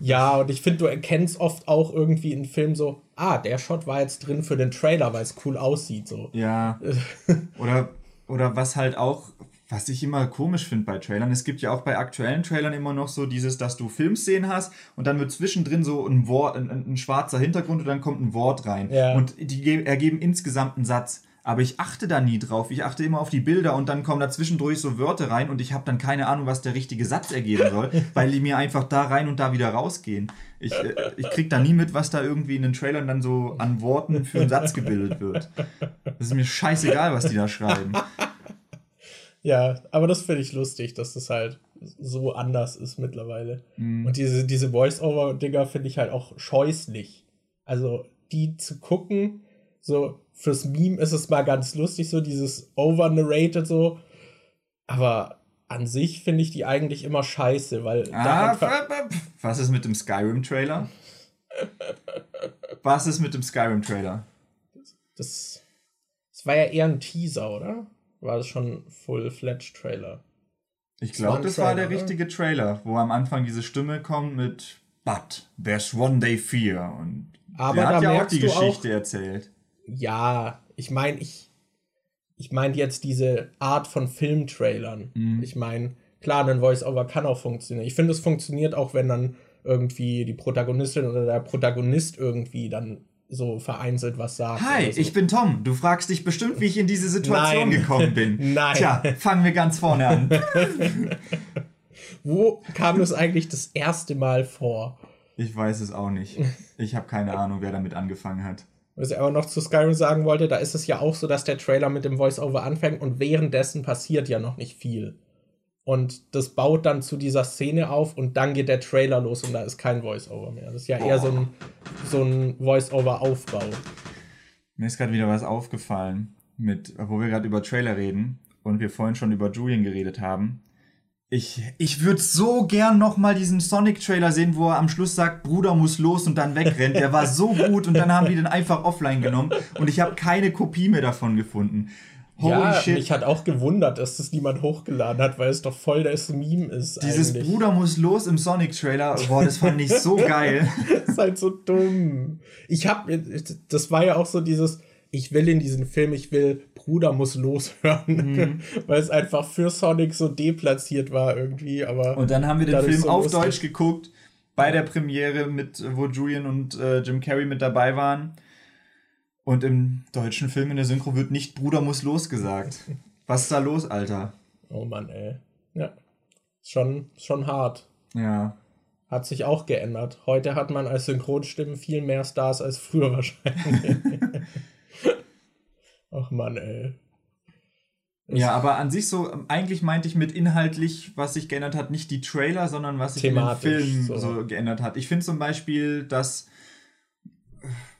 Ja, und ich finde, du erkennst oft auch irgendwie in Filmen so, ah, der Shot war jetzt drin für den Trailer, weil es cool aussieht. So. Ja. oder, oder was halt auch, was ich immer komisch finde bei Trailern, es gibt ja auch bei aktuellen Trailern immer noch so dieses, dass du Filmszenen hast und dann wird zwischendrin so ein Wort, ein, ein schwarzer Hintergrund und dann kommt ein Wort rein. Ja. Und die ergeben insgesamt einen Satz aber ich achte da nie drauf. Ich achte immer auf die Bilder und dann kommen da zwischendurch so Wörter rein und ich habe dann keine Ahnung, was der richtige Satz ergeben soll, weil die mir einfach da rein und da wieder rausgehen. Ich, äh, ich krieg da nie mit, was da irgendwie in den Trailern dann so an Worten für einen Satz gebildet wird. Das ist mir scheißegal, was die da schreiben. Ja, aber das finde ich lustig, dass das halt so anders ist mittlerweile. Mhm. Und diese, diese Voice-Over-Dinger finde ich halt auch scheußlich. Also, die zu gucken, so, fürs Meme ist es mal ganz lustig, so dieses over-narrated so. Aber an sich finde ich die eigentlich immer scheiße, weil. Ah, was ist mit dem Skyrim-Trailer? was ist mit dem Skyrim-Trailer? Das, das war ja eher ein Teaser, oder? War das schon Full-Fledged-Trailer? Ich glaube, das war der richtige Trailer, wo am Anfang diese Stimme kommt mit But there's one day fear und Aber der hat ja auch die Geschichte auch, erzählt ja, ich meine, ich, ich meine jetzt diese Art von Filmtrailern. Mhm. Ich meine, klar, ein Voice-Over kann auch funktionieren. Ich finde, es funktioniert auch, wenn dann irgendwie die Protagonistin oder der Protagonist irgendwie dann so vereinzelt was sagt. Hi, so. ich bin Tom. Du fragst dich bestimmt, wie ich in diese Situation Nein. gekommen bin. Nein. Tja, fangen wir ganz vorne an. Wo kam das eigentlich das erste Mal vor? Ich weiß es auch nicht. Ich habe keine Ahnung, wer damit angefangen hat. Was ich aber noch zu Skyrim sagen wollte, da ist es ja auch so, dass der Trailer mit dem Voice-Over anfängt und währenddessen passiert ja noch nicht viel. Und das baut dann zu dieser Szene auf und dann geht der Trailer los und da ist kein Voice-Over mehr. Das ist ja eher so ein, so ein Voice-Over-Aufbau. Mir ist gerade wieder was aufgefallen, mit, wo wir gerade über Trailer reden und wir vorhin schon über Julian geredet haben. Ich, ich würde so gern noch mal diesen Sonic-Trailer sehen, wo er am Schluss sagt, Bruder muss los und dann wegrennt. Der war so gut und dann haben die den einfach offline genommen und ich habe keine Kopie mehr davon gefunden. Holy ja, shit. mich hat auch gewundert, dass das niemand hochgeladen hat, weil es doch voll das Meme ist. Dieses eigentlich. Bruder muss los im Sonic-Trailer, boah, das fand ich so geil. das ist halt so dumm. Ich hab, das war ja auch so dieses, ich will in diesen Film, ich will Bruder muss loshören, mhm. weil es einfach für Sonic so deplatziert war irgendwie. Aber und dann haben wir den Film so auf. Deutsch geguckt bei der Premiere mit, wo Julian und äh, Jim Carrey mit dabei waren. Und im deutschen Film in der Synchro wird nicht Bruder muss los gesagt. Was ist da los, Alter? Oh Mann, ey. Ja. Schon, schon hart. Ja. Hat sich auch geändert. Heute hat man als Synchronstimmen viel mehr Stars als früher wahrscheinlich. Ach man, ey. ja, aber an sich so, eigentlich meinte ich mit inhaltlich, was sich geändert hat, nicht die Trailer, sondern was sich im Film so. so. geändert hat. Ich finde zum Beispiel, dass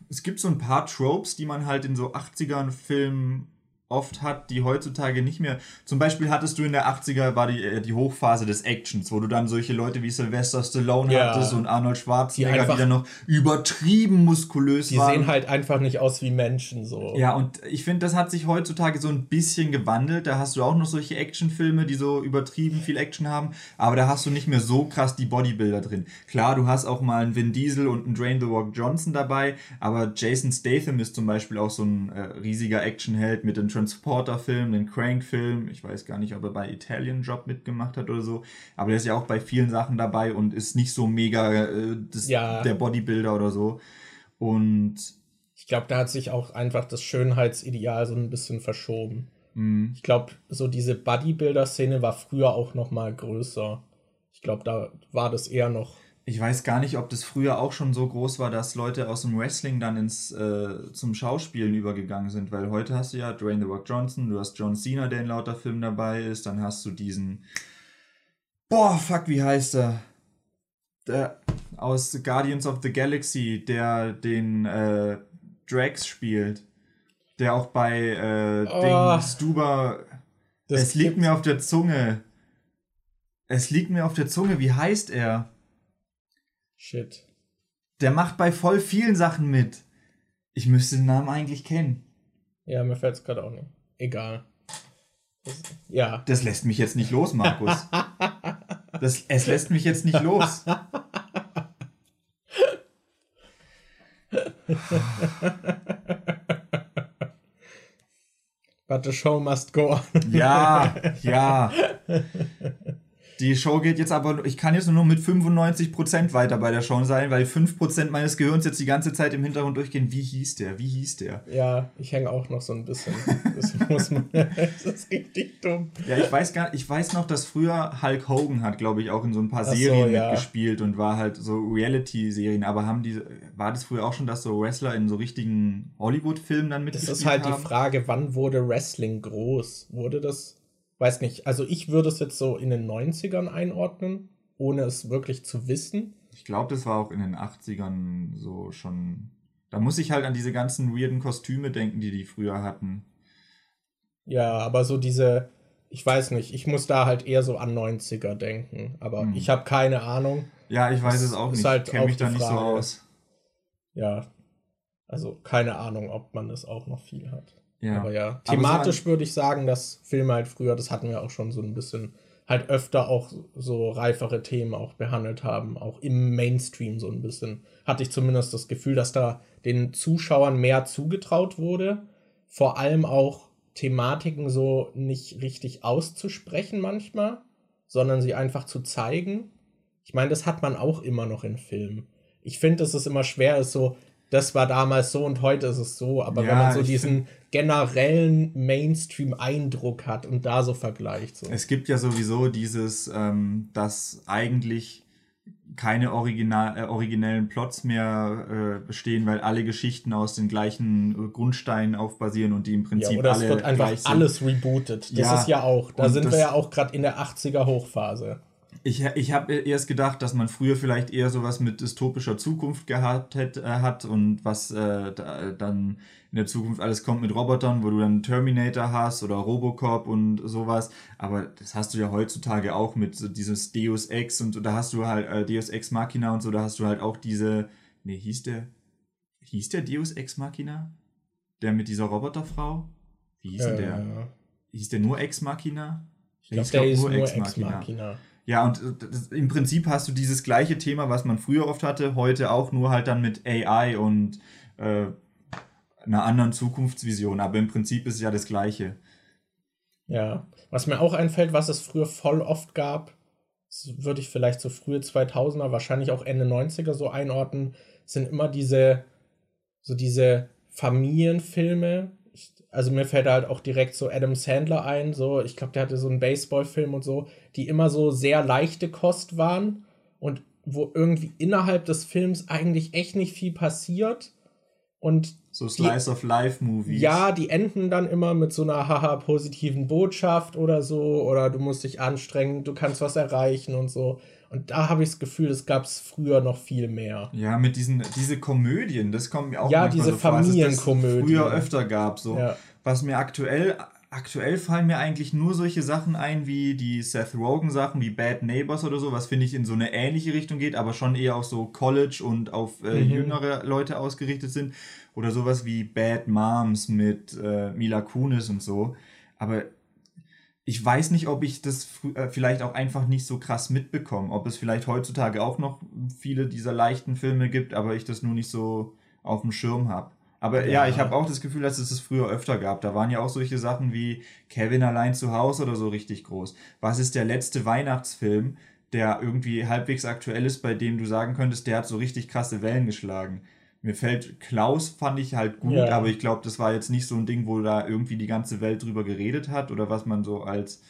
es gibt so ein paar Tropes, die man halt in so 80ern Filmen oft hat, die heutzutage nicht mehr. Zum Beispiel hattest du in der 80er war die, äh, die Hochphase des Actions, wo du dann solche Leute wie Sylvester Stallone ja. hattest und Arnold Schwarzenegger, die, einfach, die dann noch übertrieben muskulös die waren. Die sehen halt einfach nicht aus wie Menschen so. Ja, und ich finde, das hat sich heutzutage so ein bisschen gewandelt. Da hast du auch noch solche Actionfilme, die so übertrieben viel Action haben, aber da hast du nicht mehr so krass die Bodybuilder drin. Klar, du hast auch mal einen Vin Diesel und einen Drain the Rock Johnson dabei, aber Jason Statham ist zum Beispiel auch so ein äh, riesiger Actionheld mit den Transporter-Film, den Crank-Film. Ich weiß gar nicht, ob er bei Italian Job mitgemacht hat oder so. Aber der ist ja auch bei vielen Sachen dabei und ist nicht so mega äh, das, ja. der Bodybuilder oder so. Und ich glaube, da hat sich auch einfach das Schönheitsideal so ein bisschen verschoben. Mhm. Ich glaube, so diese Bodybuilder-Szene war früher auch noch mal größer. Ich glaube, da war das eher noch ich weiß gar nicht, ob das früher auch schon so groß war, dass Leute aus dem Wrestling dann ins äh, zum Schauspielen übergegangen sind, weil heute hast du ja Dwayne The Rock Johnson, du hast John Cena, der in lauter Filmen dabei ist, dann hast du diesen Boah, fuck, wie heißt er? Der aus Guardians of the Galaxy, der den äh, Drax spielt, der auch bei äh, oh, Ding Stuber Es liegt mir auf der Zunge. Es liegt mir auf der Zunge, wie heißt er? Shit. Der macht bei voll vielen Sachen mit. Ich müsste den Namen eigentlich kennen. Ja, mir fällt es gerade auch nicht. Egal. Das, ja. Das lässt mich jetzt nicht los, Markus. das, es lässt mich jetzt nicht los. But the show must go on. ja, ja. Die Show geht jetzt aber, ich kann jetzt nur mit 95% weiter bei der Show sein, weil 5% meines Gehirns jetzt die ganze Zeit im Hintergrund durchgehen. Wie hieß der? Wie hieß der? Ja, ich hänge auch noch so ein bisschen. Das muss man. das ist richtig dumm. Ja, ich weiß gar ich weiß noch, dass früher Hulk Hogan hat, glaube ich, auch in so ein paar Serien so, ja. mitgespielt und war halt so Reality-Serien. Aber haben die, war das früher auch schon, dass so Wrestler in so richtigen Hollywood-Filmen dann mitgespielt haben? Das ist halt haben? die Frage, wann wurde Wrestling groß? Wurde das weiß nicht, also ich würde es jetzt so in den 90ern einordnen, ohne es wirklich zu wissen. Ich glaube, das war auch in den 80ern so schon. Da muss ich halt an diese ganzen weirden Kostüme denken, die die früher hatten. Ja, aber so diese, ich weiß nicht, ich muss da halt eher so an 90er denken, aber hm. ich habe keine Ahnung. Ja, ich weiß das es auch nicht. Halt ich kenne mich da nicht so aus. Ja, also keine Ahnung, ob man das auch noch viel hat. Ja. Aber ja, thematisch Aber würde ich sagen, dass Filme halt früher, das hatten wir auch schon so ein bisschen, halt öfter auch so reifere Themen auch behandelt haben, auch im Mainstream so ein bisschen. Hatte ich zumindest das Gefühl, dass da den Zuschauern mehr zugetraut wurde. Vor allem auch Thematiken so nicht richtig auszusprechen manchmal, sondern sie einfach zu zeigen. Ich meine, das hat man auch immer noch in Filmen. Ich finde, dass es immer schwer ist, so, das war damals so und heute ist es so. Aber ja, wenn man so diesen generellen Mainstream-Eindruck hat und da so vergleicht. So. Es gibt ja sowieso dieses, ähm, dass eigentlich keine original, äh, originellen Plots mehr äh, bestehen, weil alle Geschichten aus den gleichen äh, Grundsteinen aufbasieren und die im Prinzip ja, oder alle es wird einfach alles rebootet. Das ja, ist ja auch, da sind wir ja auch gerade in der 80er Hochphase. Ich, ich habe erst gedacht, dass man früher vielleicht eher sowas mit dystopischer Zukunft gehabt hätte, äh, hat und was äh, da, dann in der Zukunft alles kommt mit Robotern, wo du dann Terminator hast oder Robocop und sowas. Aber das hast du ja heutzutage auch mit so dieses Deus Ex und da hast du halt äh, Deus Ex Machina und so, da hast du halt auch diese. Nee, hieß der. Hieß der Deus Ex Machina? Der mit dieser Roboterfrau? Wie hieß äh, der? Hieß der nur Ex Machina? Ich glaube, der, ist nur Ex Machina. Ja, und äh, das, im Prinzip hast du dieses gleiche Thema, was man früher oft hatte, heute auch nur halt dann mit AI und äh, einer anderen Zukunftsvision. Aber im Prinzip ist es ja das Gleiche. Ja, was mir auch einfällt, was es früher voll oft gab, würde ich vielleicht so frühe 2000er, wahrscheinlich auch Ende 90er so einordnen, sind immer diese, so diese Familienfilme, also mir fällt halt auch direkt so Adam Sandler ein, so, ich glaube, der hatte so einen Baseballfilm und so, die immer so sehr leichte Kost waren und wo irgendwie innerhalb des Films eigentlich echt nicht viel passiert. Und so Slice die, of Life Movies. Ja, die enden dann immer mit so einer haha positiven Botschaft oder so oder du musst dich anstrengen, du kannst was erreichen und so. Und da habe ich das Gefühl, das gab es früher noch viel mehr. Ja, mit diesen diese Komödien, das kommt mir auch Ja, diese so vor, Familienkomödien. früher öfter gab. So. Ja. Was mir aktuell, aktuell fallen mir eigentlich nur solche Sachen ein, wie die Seth Rogen-Sachen, wie Bad Neighbors oder so, was finde ich in so eine ähnliche Richtung geht, aber schon eher auf so College und auf äh, Mhm. jüngere Leute ausgerichtet sind. Oder sowas wie Bad Moms mit äh, Mila Kunis und so. Aber ich weiß nicht, ob ich das äh, vielleicht auch einfach nicht so krass mitbekomme. Ob es vielleicht heutzutage auch noch viele dieser leichten Filme gibt, aber ich das nur nicht so auf dem Schirm habe. Aber ja, Ja. ich habe auch das Gefühl, dass es es früher öfter gab. Da waren ja auch solche Sachen wie Kevin allein zu Hause oder so richtig groß. Was ist der letzte Weihnachtsfilm, der irgendwie halbwegs aktuell ist, bei dem du sagen könntest, der hat so richtig krasse Wellen geschlagen? Mir fällt Klaus, fand ich halt gut, Ja. aber ich glaube, das war jetzt nicht so ein Ding, wo da irgendwie die ganze Welt drüber geredet hat oder was man so als.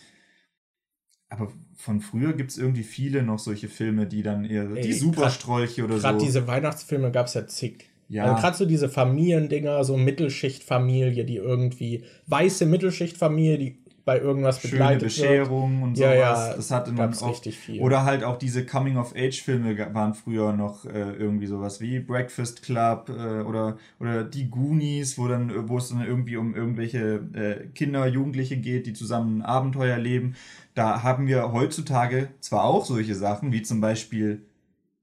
Aber von früher gibt es irgendwie viele noch solche Filme, die dann eher. Ey, die Superstrolche oder Gerade so. diese Weihnachtsfilme gab es ja zig. Ja. Also gerade so diese Familiendinger, so Mittelschichtfamilie, die irgendwie weiße Mittelschichtfamilie, die bei irgendwas Schöne begleitet wird. Bescherung und Ja, sowas. ja, das hatte man gab's oft. richtig viel. Oder halt auch diese Coming-of-Age-Filme waren früher noch äh, irgendwie sowas wie Breakfast Club äh, oder, oder die Goonies, wo dann, äh, wo es dann irgendwie um irgendwelche äh, Kinder, Jugendliche geht, die zusammen ein Abenteuer leben. Da haben wir heutzutage zwar auch solche Sachen, wie zum Beispiel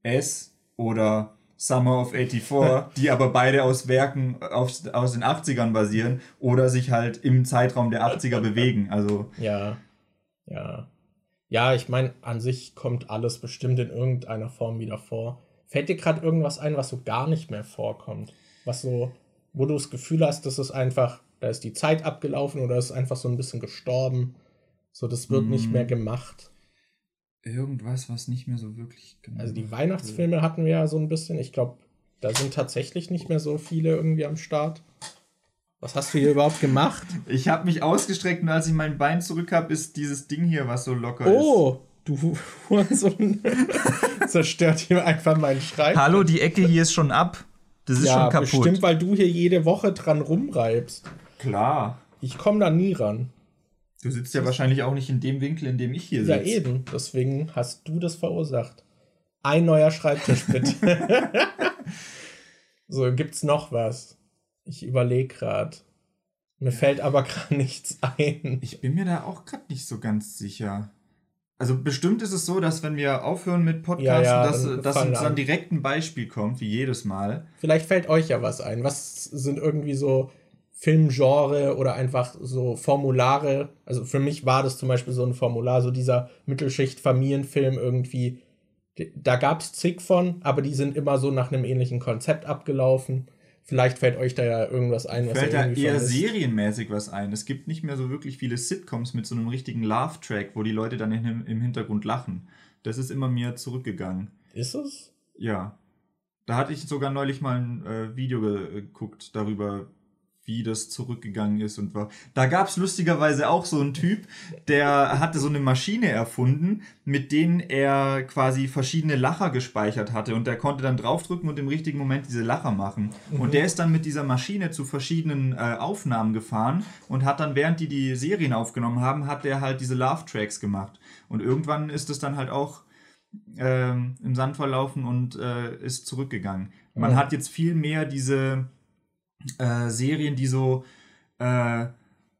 S oder Summer of 84, die aber beide aus Werken aus, aus den 80ern basieren oder sich halt im Zeitraum der 80er bewegen. Also Ja, ja. Ja, ich meine, an sich kommt alles bestimmt in irgendeiner Form wieder vor. Fällt dir gerade irgendwas ein, was so gar nicht mehr vorkommt? Was so, wo du das Gefühl hast, das ist einfach, da ist die Zeit abgelaufen oder ist einfach so ein bisschen gestorben. So, das wird nicht Mm. mehr gemacht. Irgendwas, was nicht mehr so wirklich genau. Also die Weihnachtsfilme hatten wir ja so ein bisschen. Ich glaube, da sind tatsächlich nicht mehr so viele irgendwie am Start. Was hast du hier überhaupt gemacht? Ich habe mich ausgestreckt und als ich mein Bein zurück habe, ist dieses Ding hier, was so locker ist. Oh, du Hurensohn zerstört hier einfach meinen Schreibtisch. Hallo, die Ecke hier ist schon ab. Das ist ja, schon kaputt. bestimmt, weil du hier jede Woche dran rumreibst. Klar. Ich komme da nie ran. Du sitzt ja wahrscheinlich auch nicht in dem Winkel, in dem ich hier Ja, sitze. eben. Deswegen hast du das verursacht. Ein neuer Schreibtisch, bitte. so, gibt's noch was? Ich überlege gerade. Mir fällt aber gerade nichts ein. Ich bin mir da auch gerade nicht so ganz sicher. Also bestimmt ist es so, dass wenn wir aufhören mit Podcasten, Ja, ja, dass, dass uns dann an. direkt ein Beispiel kommt, wie jedes Mal. Vielleicht fällt euch ja was ein. Was sind irgendwie so Filmgenre oder einfach so Formulare? Also für mich war das zum Beispiel so ein Formular, so dieser Mittelschicht-Familienfilm irgendwie. Da gab es zig von, aber die sind immer so nach einem ähnlichen Konzept abgelaufen. Vielleicht fällt euch da ja irgendwas ein, was Fällt da eher serienmäßig was ein. Es gibt nicht mehr so wirklich viele Sitcoms mit so einem richtigen Laugh-Track, wo die Leute dann in, im Hintergrund lachen. Das ist immer mir zurückgegangen. Ist es? Ja. Da hatte ich sogar neulich mal ein äh, Video ge geguckt darüber, wie das zurückgegangen ist und war. Da gab es lustigerweise auch so einen Typ, der hatte so eine Maschine erfunden, mit denen er quasi verschiedene Lacher gespeichert hatte und der konnte dann draufdrücken und im richtigen Moment diese Lacher machen. Und der ist dann mit dieser Maschine zu verschiedenen äh, Aufnahmen gefahren und hat dann, während die die Serien aufgenommen haben, hat der halt diese Love-Tracks gemacht. Und irgendwann ist es dann halt auch ähm, im Sand verlaufen und äh, ist zurückgegangen. Man Ja. hat jetzt viel mehr diese äh, Serien, die so äh,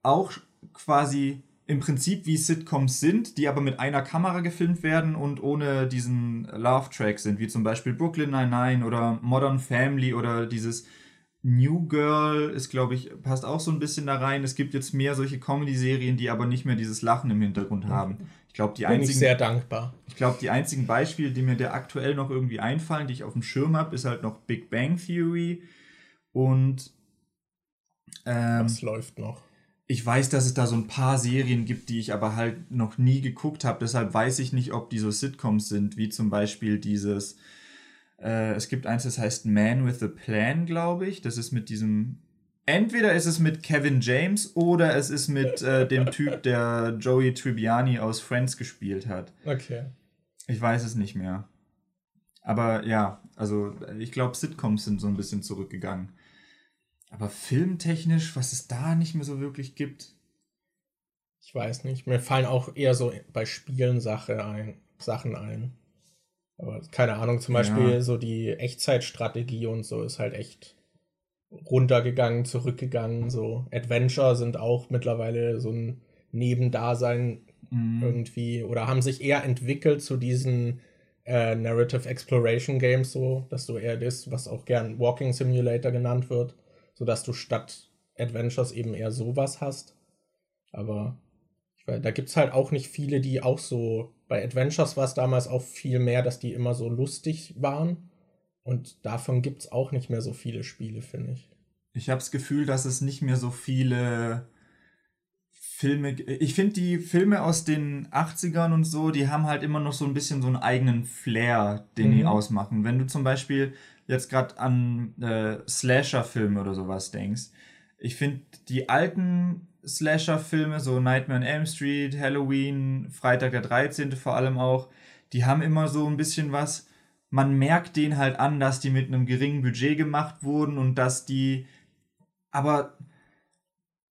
auch quasi im Prinzip wie Sitcoms sind, die aber mit einer Kamera gefilmt werden und ohne diesen Love-Track sind, wie zum Beispiel Brooklyn Nine-Nine oder Modern Family oder dieses New Girl ist, glaube ich, passt auch so ein bisschen da rein. Es gibt jetzt mehr solche Comedy-Serien, die aber nicht mehr dieses Lachen im Hintergrund haben. Ich glaube, die Bin ich einzigen sehr dankbar. ich glaube, die einzigen Beispiele, die mir der aktuell noch irgendwie einfallen, die ich auf dem Schirm habe, ist halt noch Big Bang Theory und ähm, Was läuft noch? ich weiß, dass es da so ein paar Serien gibt, die ich aber halt noch nie geguckt habe. Deshalb weiß ich nicht, ob die so Sitcoms sind, wie zum Beispiel dieses. Äh, es gibt eins, das heißt Man with a Plan, glaube ich. Das ist mit diesem. Entweder ist es mit Kevin James oder es ist mit äh, dem Typ, der Joey Tribbiani aus Friends gespielt hat. Okay. Ich weiß es nicht mehr. Aber ja, also ich glaube, Sitcoms sind so ein bisschen zurückgegangen. Aber filmtechnisch, was es da nicht mehr so wirklich gibt. Ich weiß nicht. Mir fallen auch eher so bei Spielen Sache ein, Sachen ein. Aber keine Ahnung, zum Beispiel ja. so die Echtzeitstrategie und so ist halt echt runtergegangen, zurückgegangen. So Adventure sind auch mittlerweile so ein Nebendasein mhm. irgendwie oder haben sich eher entwickelt zu diesen äh, Narrative Exploration Games, so dass du eher das, was auch gern Walking Simulator genannt wird, so dass du statt Adventures eben eher sowas hast. Aber ich weiß, da gibt es halt auch nicht viele, die auch so. Bei Adventures war es damals auch viel mehr, dass die immer so lustig waren. Und davon gibt es auch nicht mehr so viele Spiele, finde ich. Ich habe das Gefühl, dass es nicht mehr so viele Filme. Ich finde die Filme aus den 80ern und so, die haben halt immer noch so ein bisschen so einen eigenen Flair, den mhm. die ausmachen. Wenn du zum Beispiel jetzt gerade an äh, Slasher-Filme oder sowas denkst, ich finde die alten Slasher-Filme, so Nightmare on Elm Street, Halloween, Freitag der 13. vor allem auch, die haben immer so ein bisschen was. Man merkt denen halt an, dass die mit einem geringen Budget gemacht wurden und dass die. Aber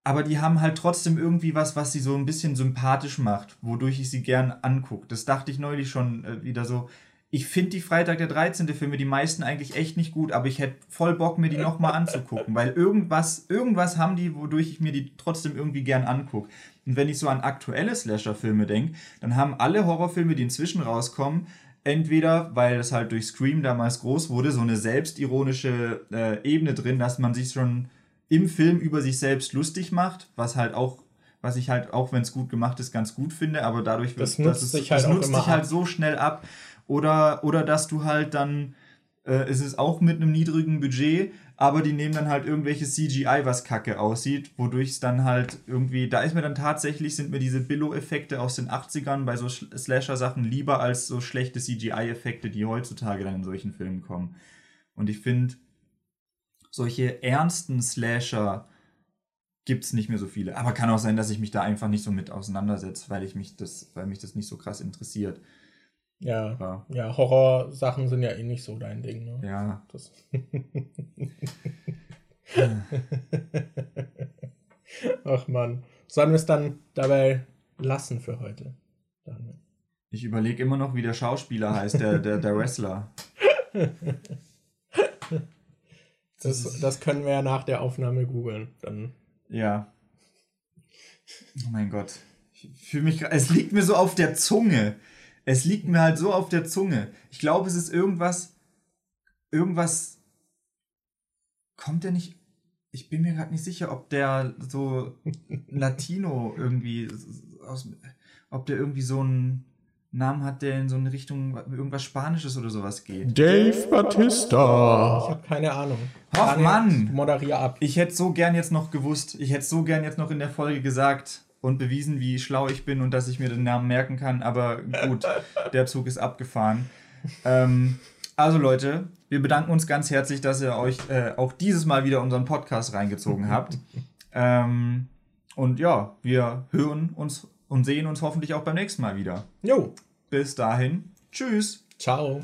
aber die haben halt trotzdem irgendwie was, was sie so ein bisschen sympathisch macht, wodurch ich sie gern angucke. Das dachte ich neulich schon äh, wieder so. Ich finde die Freitag der 13. Filme, die meisten eigentlich echt nicht gut, aber ich hätte voll Bock, mir die nochmal anzugucken, weil irgendwas, irgendwas haben die, wodurch ich mir die trotzdem irgendwie gern angucke. Und wenn ich so an aktuelle Slasher-Filme denke, dann haben alle Horrorfilme, die inzwischen rauskommen, entweder, weil es halt durch Scream damals groß wurde, so eine selbstironische äh, Ebene drin, dass man sich schon im Film über sich selbst lustig macht, was halt auch, was ich halt auch, wenn es gut gemacht ist, ganz gut finde, aber dadurch wird das nutzt das, sich halt, das nutzt sich halt so schnell ab. Oder, oder dass du halt dann, äh, es ist auch mit einem niedrigen Budget, aber die nehmen dann halt irgendwelche CGI, was kacke aussieht, wodurch es dann halt irgendwie, da ist mir dann tatsächlich, sind mir diese Billo-Effekte aus den 80ern bei so Slasher-Sachen lieber als so schlechte CGI-Effekte, die heutzutage dann in solchen Filmen kommen. Und ich finde, solche ernsten Slasher gibt es nicht mehr so viele. Aber kann auch sein, dass ich mich da einfach nicht so mit auseinandersetze, weil ich mich das, weil mich das nicht so krass interessiert. Ja, ja, ja Horrorsachen sind ja eh nicht so dein Ding, ne? Ja. Das Ach man. Sollen wir es dann dabei lassen für heute? Daniel? Ich überlege immer noch, wie der Schauspieler heißt, der, der, der Wrestler. Das, das können wir ja nach der Aufnahme googeln. Dann. Ja. Oh mein Gott. Ich fühle mich. Es liegt mir so auf der Zunge. Es liegt mir halt so auf der Zunge. Ich glaube, es ist irgendwas. Irgendwas. Kommt der nicht. Ich bin mir gerade nicht sicher, ob der so Latino irgendwie aus. Ob der irgendwie so ein Namen hat, der in so eine Richtung irgendwas Spanisches oder sowas geht. Dave Batista. Ich habe keine Ahnung. Ach Mann. Moderier ab. Ich hätte so gern jetzt noch gewusst, ich hätte so gern jetzt noch in der Folge gesagt und bewiesen, wie schlau ich bin und dass ich mir den Namen merken kann, aber gut, der Zug ist abgefahren. Ähm, also Leute, wir bedanken uns ganz herzlich, dass ihr euch äh, auch dieses Mal wieder unseren Podcast reingezogen habt. ähm, und ja, wir hören uns und sehen uns hoffentlich auch beim nächsten Mal wieder. Jo. Bis dahin. Tschüss. Ciao.